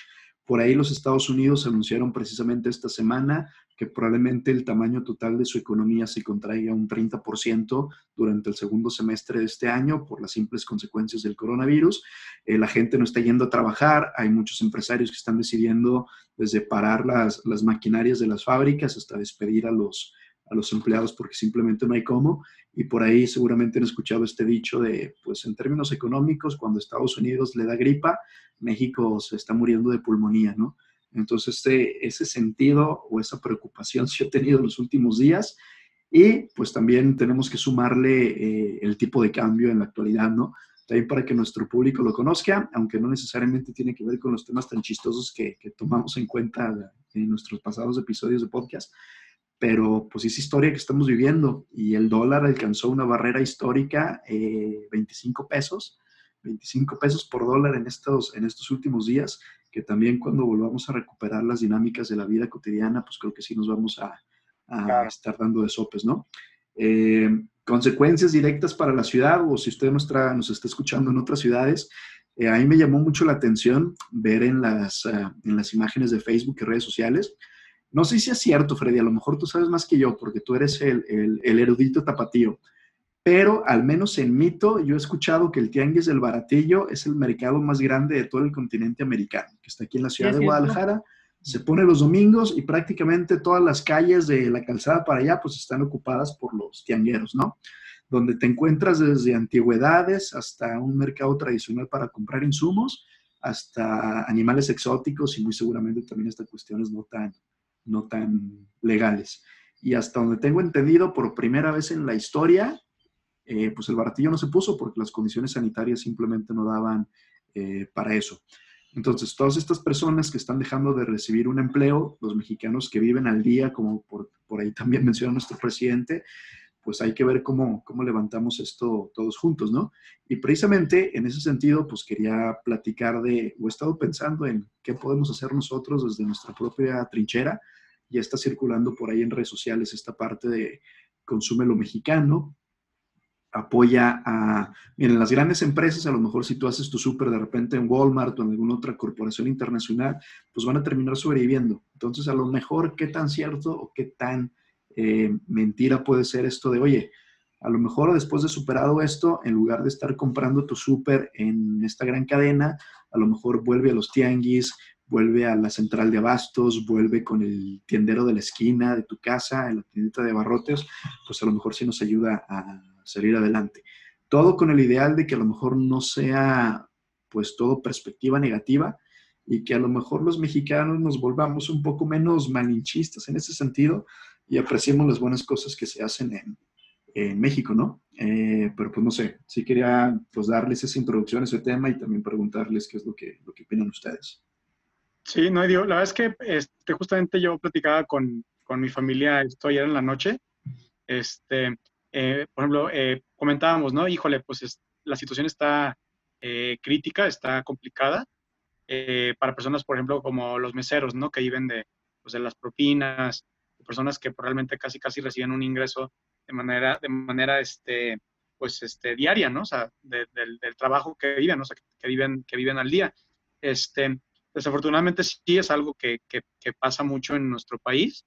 Por ahí los Estados Unidos anunciaron precisamente esta semana que probablemente el tamaño total de su economía se contraiga un 30% durante el segundo semestre de este año por las simples consecuencias del coronavirus. Eh, la gente no está yendo a trabajar, hay muchos empresarios que están decidiendo desde parar las, las maquinarias de las fábricas hasta despedir a los, a los empleados porque simplemente no hay cómo. Y por ahí seguramente han escuchado este dicho de, pues en términos económicos, cuando Estados Unidos le da gripa, México se está muriendo de pulmonía, ¿no? Entonces, este, ese sentido o esa preocupación se ha tenido en los últimos días. Y pues también tenemos que sumarle eh, el tipo de cambio en la actualidad, ¿no? También para que nuestro público lo conozca, aunque no necesariamente tiene que ver con los temas tan chistosos que, que tomamos en cuenta en nuestros pasados episodios de podcast, pero pues es historia que estamos viviendo y el dólar alcanzó una barrera histórica, 25 eh, pesos, 25 pesos por dólar en estos, en estos últimos días, que también cuando volvamos a recuperar las dinámicas de la vida cotidiana, pues creo que sí nos vamos a, estar dando de sopes, ¿no? Eh, consecuencias directas para la ciudad, o si usted nos, nos está escuchando en otras ciudades, eh, a mí me llamó mucho la atención ver en las, en las imágenes de Facebook y redes sociales, no sé si es cierto, Freddy, a lo mejor tú sabes más que yo, porque tú eres el, el, erudito tapatío, pero al menos en mito yo he escuchado que el Tianguis del Baratillo es el mercado más grande de todo el continente americano, que está aquí en la ciudad de Guadalajara, se pone los domingos y prácticamente todas las calles de la calzada para allá pues están ocupadas por los tiangueros, ¿no? Donde te encuentras desde antigüedades hasta un mercado tradicional para comprar insumos, hasta animales exóticos y muy seguramente también hasta cuestiones no tan, no tan legales. Y hasta donde tengo entendido, por primera vez en la historia, eh, pues el baratillo no se puso porque las condiciones sanitarias simplemente no daban eh, para eso. Entonces, todas estas personas que están dejando de recibir un empleo, los mexicanos que viven al día, como por, por ahí también menciona nuestro presidente, pues hay que ver cómo, cómo levantamos esto todos juntos, ¿no? Y precisamente en ese sentido, pues quería platicar de, o he estado pensando en qué podemos hacer nosotros desde nuestra propia trinchera. Ya está circulando por ahí en redes sociales esta parte de consume lo mexicano, apoya a, miren, las grandes empresas, a lo mejor si tú haces tu súper de repente en Walmart o en alguna otra corporación internacional, pues van a terminar sobreviviendo. Entonces, a lo mejor, ¿qué tan cierto o qué tan eh, mentira puede ser esto de, oye, a lo mejor después de superado esto, en lugar de estar comprando tu súper en esta gran cadena, a lo mejor vuelve a los tianguis, vuelve a la central de abastos, vuelve con el tiendero de la esquina de tu casa, en la tiendita de barrotes, pues a lo mejor sí nos ayuda a salir adelante. Todo con el ideal de que a lo mejor no sea pues todo perspectiva negativa y que a lo mejor los mexicanos nos volvamos un poco menos malinchistas en ese sentido y apreciemos las buenas cosas que se hacen en, en México, ¿no? Eh, pero pues no sé, sí quería pues darles esa introducción a ese tema y también preguntarles qué es lo que, lo que opinan ustedes. Sí, no, digo, la verdad es que este, justamente yo platicaba con, con mi familia esto ayer en la noche. Este, eh, por ejemplo, eh, comentábamos, ¿no? Híjole, pues la situación está crítica, está complicada para personas, por ejemplo, como los meseros, ¿no? Que viven de, pues, de las propinas, personas que realmente casi casi reciben un ingreso de manera, de manera este, pues, este, diaria, ¿no? O sea, del, trabajo que viven, ¿no? O sea, que, viven, que viven al día. Este, desafortunadamente sí es algo que, que, pasa mucho en nuestro país,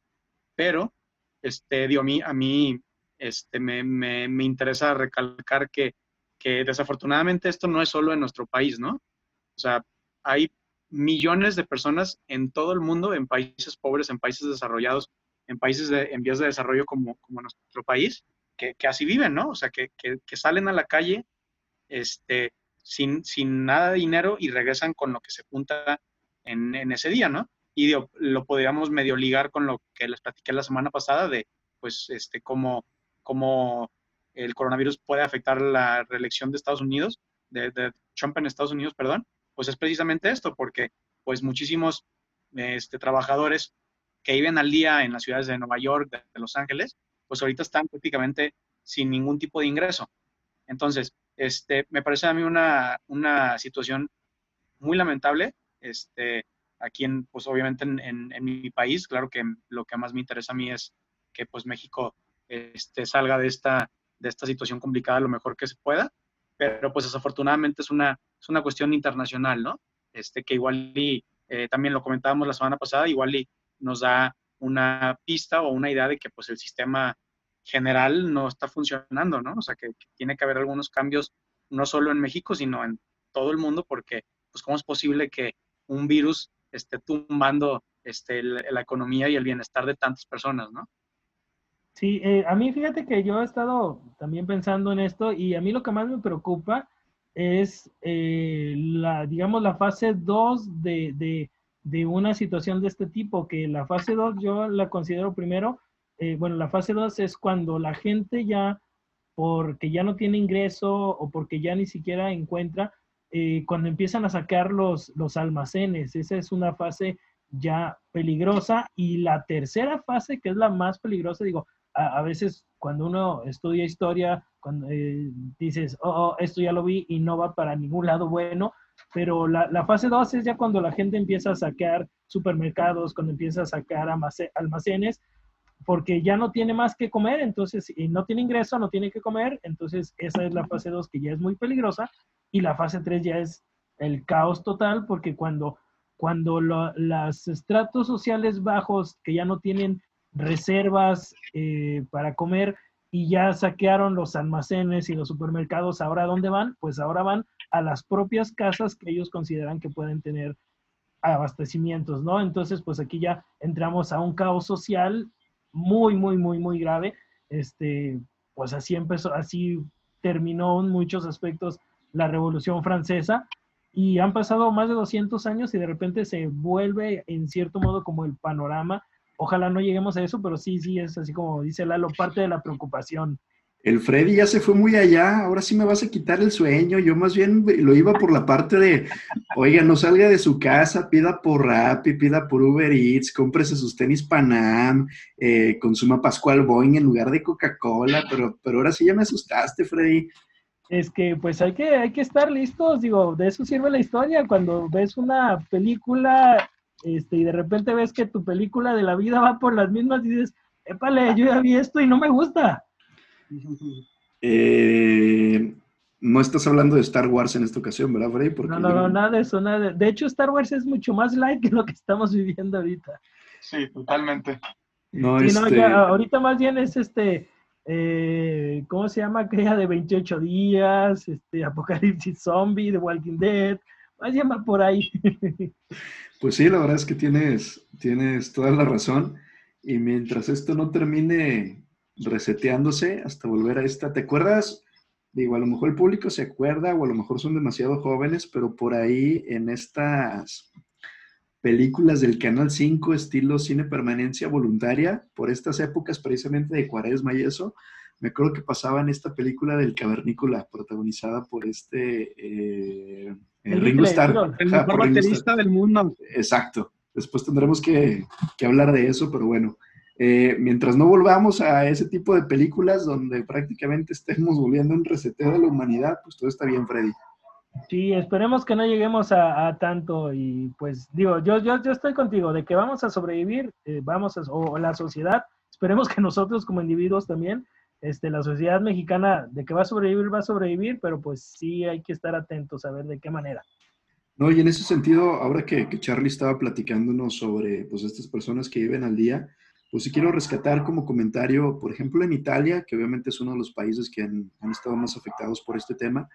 pero, este, digo, a mí, a mí este, me, me, me interesa recalcar que, que desafortunadamente esto no es solo en nuestro país, ¿no? O sea, hay millones de personas en todo el mundo, en países pobres, en países desarrollados, en países de, en vías de desarrollo como, como nuestro país, que, que, así viven, ¿no? O sea, que, que, salen a la calle este, sin, sin, nada de dinero y regresan con lo que se junta en, en ese día, ¿no? Y lo podríamos medio ligar con lo que les platiqué la semana pasada de, pues, este, cómo, cómo el coronavirus puede afectar la reelección de Estados Unidos, de, Trump en Estados Unidos, perdón, pues es precisamente esto, porque pues muchísimos este, trabajadores que viven al día en las ciudades de Nueva York, de Los Ángeles, pues ahorita están prácticamente sin ningún tipo de ingreso. Entonces, este, me parece a mí una, una situación muy lamentable. Este, aquí, en, pues obviamente en, en, mi país, claro que lo que más me interesa a mí es que pues México este, salga de esta, de esta situación complicada lo mejor que se pueda. pero pues desafortunadamente es una, es una cuestión internacional, ¿no? Este, que igual y eh, también lo comentábamos la semana pasada, igual y nos da una pista o una idea de que pues el sistema general no está funcionando, ¿no? O sea, que, tiene que haber algunos cambios no solo en México, sino en todo el mundo, porque pues cómo es posible que un virus esté tumbando este, la, economía y el bienestar de tantas personas, ¿no? Sí, eh, a mí fíjate que yo he estado también pensando en esto y a mí lo que más me preocupa es eh, la, digamos, la fase 2 de, de, una situación de este tipo, que la fase 2 yo la considero primero, eh, bueno, la fase 2 es cuando la gente ya, porque ya no tiene ingreso o porque ya ni siquiera encuentra, cuando empiezan a sacar los, los almacenes, esa es una fase ya peligrosa. Y la tercera fase, que es la más peligrosa, digo, a, veces cuando uno estudia historia, cuando eh, dices, oh, oh, esto ya lo vi y no va para ningún lado bueno, pero la, la fase 2 es ya cuando la gente empieza a saquear supermercados, cuando empieza a sacar almacenes, porque ya no tiene más que comer, entonces, y no tiene ingreso, no tiene que comer, entonces esa es la fase 2 que ya es muy peligrosa, y la fase 3 ya es el caos total, porque cuando cuando los estratos sociales bajos que ya no tienen reservas eh, para comer y ya saquearon los almacenes y los supermercados, ¿ahora dónde van? Pues ahora van a las propias casas que ellos consideran que pueden tener abastecimientos, ¿no? Entonces, pues aquí ya entramos a un caos social muy, muy, muy, muy grave. Este, pues así empezó, así terminó en muchos aspectos la Revolución Francesa y han pasado más de 200 años y de repente se vuelve en cierto modo como el panorama. Ojalá no lleguemos a eso, pero sí, sí, es así como dice Lalo, parte de la preocupación. El Freddy ya se fue muy allá, ahora sí me vas a quitar el sueño. Yo más bien lo iba por la parte de, oiga, no salga de su casa, pida por Rappi, pida por Uber Eats, cómprese sus tenis Panam, eh, consuma Pascual Boeing en lugar de Coca-Cola, pero, pero ahora sí ya me asustaste, Freddy es que pues hay que, hay que estar listos, digo, de eso sirve la historia, cuando ves una película este, y de repente ves que tu película de la vida va por las mismas y dices, épale, yo ya vi esto y no me gusta. Eh, no estás hablando de Star Wars en esta ocasión, ¿verdad, Frey? no, no, no, nada de eso, nada. De... hecho, Star Wars es mucho más light que lo que estamos viviendo ahorita. Sí, totalmente. No, sí, no, este ahorita más bien es este, eh, ¿cómo se llama? Aquella de 28 días, este, Apocalipsis Zombie, The Walking Dead, va a llamar por ahí. Pues sí, la verdad es que tienes, tienes toda la razón. Y mientras esto no termine reseteándose hasta volver a esta, ¿te acuerdas? Digo, a lo mejor el público se acuerda o a lo mejor son demasiado jóvenes, pero por ahí en estas películas del Canal 5 estilo cine permanencia voluntaria, por estas épocas precisamente de cuaresma y eso, me acuerdo que pasaban esta película del Cavernícola, protagonizada por este eh, Ringo Starr. El mejor baterista del mundo. Exacto. Después tendremos que, hablar de eso, pero bueno. Eh, mientras no volvamos a ese tipo de películas donde prácticamente estemos volviendo un reseteo de la humanidad, pues todo está bien, Freddy. Sí, esperemos que no lleguemos a, tanto y pues digo, yo, yo, yo estoy contigo de que vamos a sobrevivir, eh, vamos a, o la sociedad, esperemos que nosotros como individuos también, este, la sociedad mexicana de que va a sobrevivir, va a sobrevivir, pero pues sí hay que estar atentos a ver de qué manera. No, y en ese sentido, ahora que, Charlie estaba platicándonos sobre pues estas personas que viven al día, pues sí quiero rescatar como comentario, por ejemplo, en Italia, que obviamente es uno de los países que han, han estado más afectados por este tema,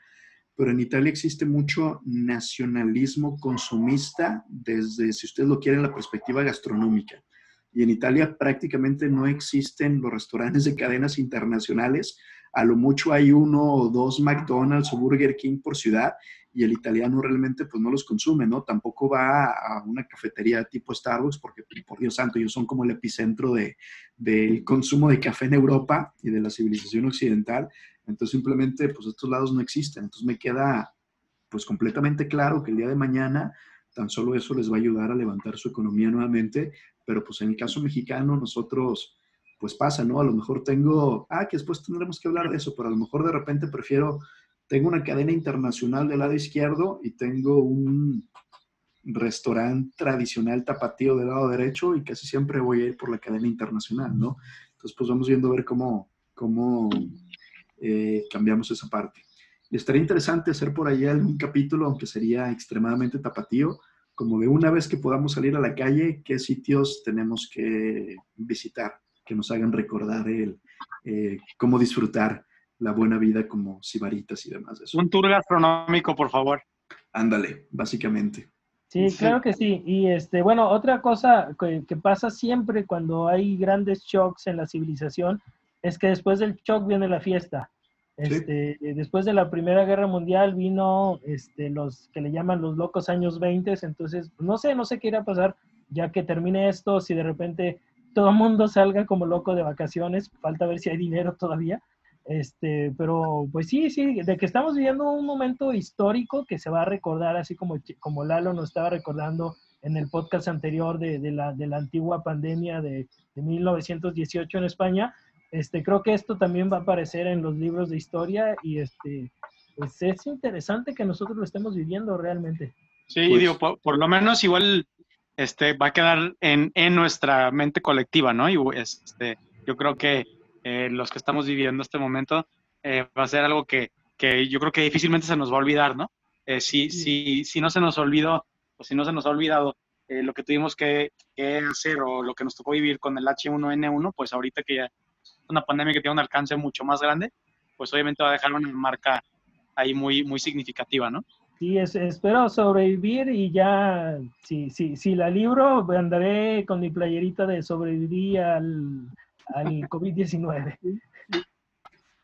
pero en Italia existe mucho nacionalismo consumista desde, si ustedes lo quieren, la perspectiva gastronómica. Y en Italia prácticamente no existen los restaurantes de cadenas internacionales. A lo mucho hay uno o dos McDonald's o Burger King por ciudad y el italiano realmente pues no los consume, ¿no? Tampoco va a una cafetería tipo Starbucks porque, por Dios santo, ellos son como el epicentro de, del consumo de café en Europa y de la civilización occidental. Entonces simplemente, pues estos lados no existen. Entonces me queda pues completamente claro que el día de mañana tan solo eso les va a ayudar a levantar su economía nuevamente, pero pues en el caso mexicano nosotros pues pasa, ¿no? A lo mejor tengo, ah, que después tendremos que hablar de eso, pero a lo mejor de repente prefiero, tengo una cadena internacional del lado izquierdo y tengo un restaurante tradicional tapatío del lado derecho y casi siempre voy a ir por la cadena internacional, ¿no? Entonces pues vamos viendo a ver cómo, cómo eh, cambiamos esa parte. estaría interesante hacer por ahí algún capítulo, aunque sería extremadamente tapatío, como de una vez que podamos salir a la calle, qué sitios tenemos que visitar, que nos hagan recordar el, eh, cómo disfrutar la buena vida como sibaritas y demás. Eso. Un tour gastronómico, por favor. Ándale, básicamente. Sí, claro que sí. Y este, bueno, otra cosa que, que, pasa siempre cuando hay grandes shocks en la civilización es que después del shock viene la fiesta. Este, Después de la Primera Guerra Mundial vino este, los que le llaman los locos años 20, entonces no sé, no sé qué irá a pasar ya que termine esto, si de repente todo el mundo salga como loco de vacaciones, falta ver si hay dinero todavía. Este, pero pues sí, sí, de que estamos viviendo un momento histórico que se va a recordar, así como, como Lalo nos estaba recordando en el podcast anterior de, de, la, de la, antigua pandemia de, de, 1918 en España. Este, creo que esto también va a aparecer en los libros de historia y este, pues es interesante que nosotros lo estemos viviendo realmente. Sí, pues, digo, por, por, lo menos igual este, va a quedar en, en nuestra mente colectiva, ¿no? Y este, yo creo que eh, los que estamos viviendo este momento eh, va a ser algo que, que, yo creo que difícilmente se nos va a olvidar, ¿no? Eh, si, si, si no se nos olvidó o si no se nos ha olvidado eh, lo que tuvimos que, que, hacer o lo que nos tocó vivir con el H1N1, pues ahorita que ya una pandemia que tiene un alcance mucho más grande, pues obviamente va a dejar una marca ahí muy, muy significativa, ¿no? Sí, es, espero sobrevivir y ya, si, si, si la libro, andaré con mi playerita de sobrevivir al, al COVID-19.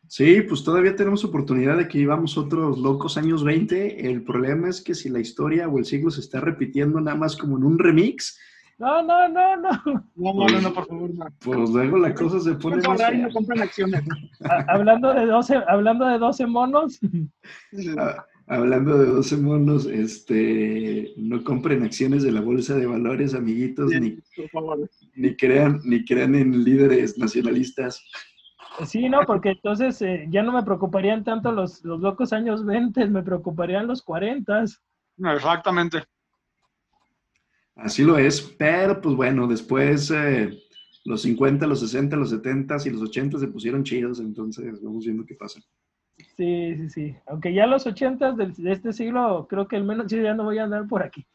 Sí, pues todavía tenemos oportunidad de que vivamos otros locos años 20. El problema es que si la historia o el siglo se está repitiendo nada más como en un remix. No, no, no, no. No, no, no, no por favor, no. Pues luego la cosa se pone más fea. acciones. hablando de 12, hablando de 12 monos. Ah, Hablando de 12 monos, este, no compren acciones de la bolsa de valores, amiguitos, ni, ni, crean, ni crean en líderes nacionalistas. Sí, no, porque entonces eh, ya no me preocuparían tanto los, los locos años 20, me preocuparían los 40. Exactamente. Así lo es, pero pues bueno, después eh, los 50, los 60, los 70 y los 80 se pusieron chidos, entonces vamos viendo qué pasa. Sí, sí, sí. Aunque ya los ochentas de, de este siglo, creo que al menos yo ya no voy a andar por aquí.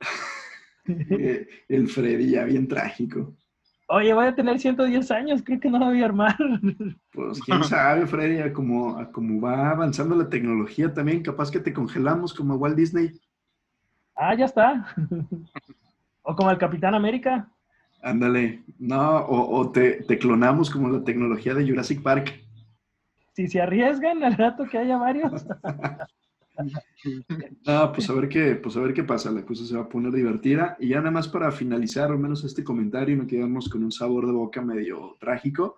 Eh, el Freddy ya bien trágico. Oye, voy a tener 110 años, creo que no me voy a armar. Pues quién sabe, Freddy, a como, a como va avanzando la tecnología también, capaz que te congelamos como Walt Disney. Ah, ya está. o como el Capitán América. Ándale, no, o, o te, te clonamos como la tecnología de Jurassic Park si se arriesgan al rato que haya varios. Ah, pues a ver qué, pues a ver qué pasa, la cosa se va a poner divertida. Y ya nada más para finalizar, al menos este comentario, y no quedarnos con un sabor de boca medio trágico,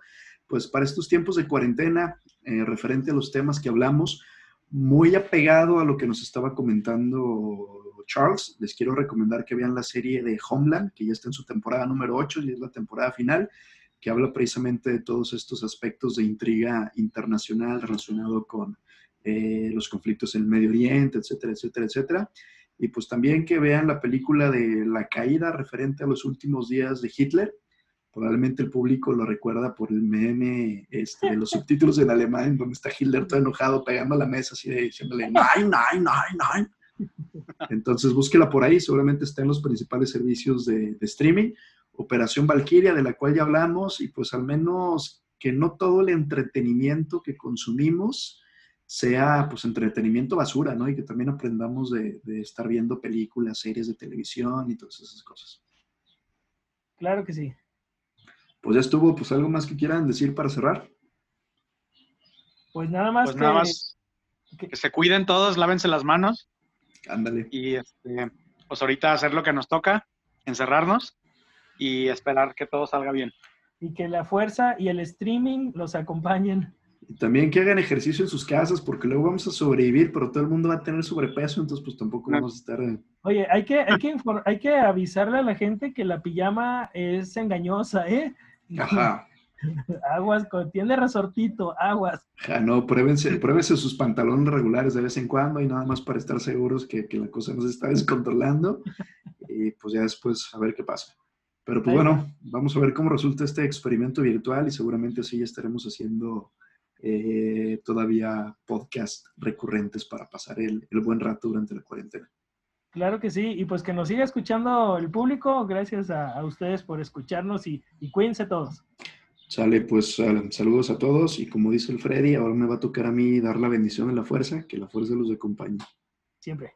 pues para estos tiempos de cuarentena, eh, referente a los temas que hablamos, muy apegado a lo que nos estaba comentando Charles, les quiero recomendar que vean la serie de Homeland, que ya está en su temporada número 8 y es la temporada final que habla precisamente de todos estos aspectos de intriga internacional relacionado con eh, los conflictos en el Medio Oriente, etcétera, etcétera, etcétera. Y pues también que vean la película de La Caída referente a los últimos días de Hitler. Probablemente el público lo recuerda por el meme este, de los subtítulos en alemán, donde está Hitler todo enojado pegando a la mesa así de diciéndole, nein, nein, nein, nein. Entonces búsquela por ahí, seguramente está en los principales servicios de, de streaming. Operación Valkyria, de la cual ya hablamos, y pues al menos que no todo el entretenimiento que consumimos sea pues entretenimiento basura, ¿no? Y que también aprendamos de, de estar viendo películas, series de televisión y todas esas cosas. Claro que sí. Pues ya estuvo, pues algo más que quieran decir para cerrar. Pues nada más, pues que, nada más que... que, se cuiden todos, lávense las manos. Ándale. Y este, pues ahorita hacer lo que nos toca, encerrarnos y esperar que todo salga bien. Y que la fuerza y el streaming los acompañen. Y también que hagan ejercicio en sus casas, porque luego vamos a sobrevivir, pero todo el mundo va a tener sobrepeso, entonces pues tampoco vamos a estar... Oye, hay que, hay, que hay que avisarle a la gente que la pijama es engañosa, ¿eh? Ajá. Aguas, tiene resortito, aguas. Ja, no, pruébense, pruébense sus pantalones regulares de vez en cuando y nada más para estar seguros que, que la cosa no se está descontrolando. Y pues ya después a ver qué pasa. Pero pues bueno, vamos a ver cómo resulta este experimento virtual y seguramente así ya estaremos haciendo eh, todavía podcasts recurrentes para pasar el, buen rato durante la cuarentena. Claro que sí, y pues que nos siga escuchando el público, gracias a, ustedes por escucharnos y, y, cuídense todos. Sale, pues saludos a todos y como dice el Freddy, ahora me va a tocar a mí dar la bendición de la fuerza, que la fuerza los acompañe. Siempre.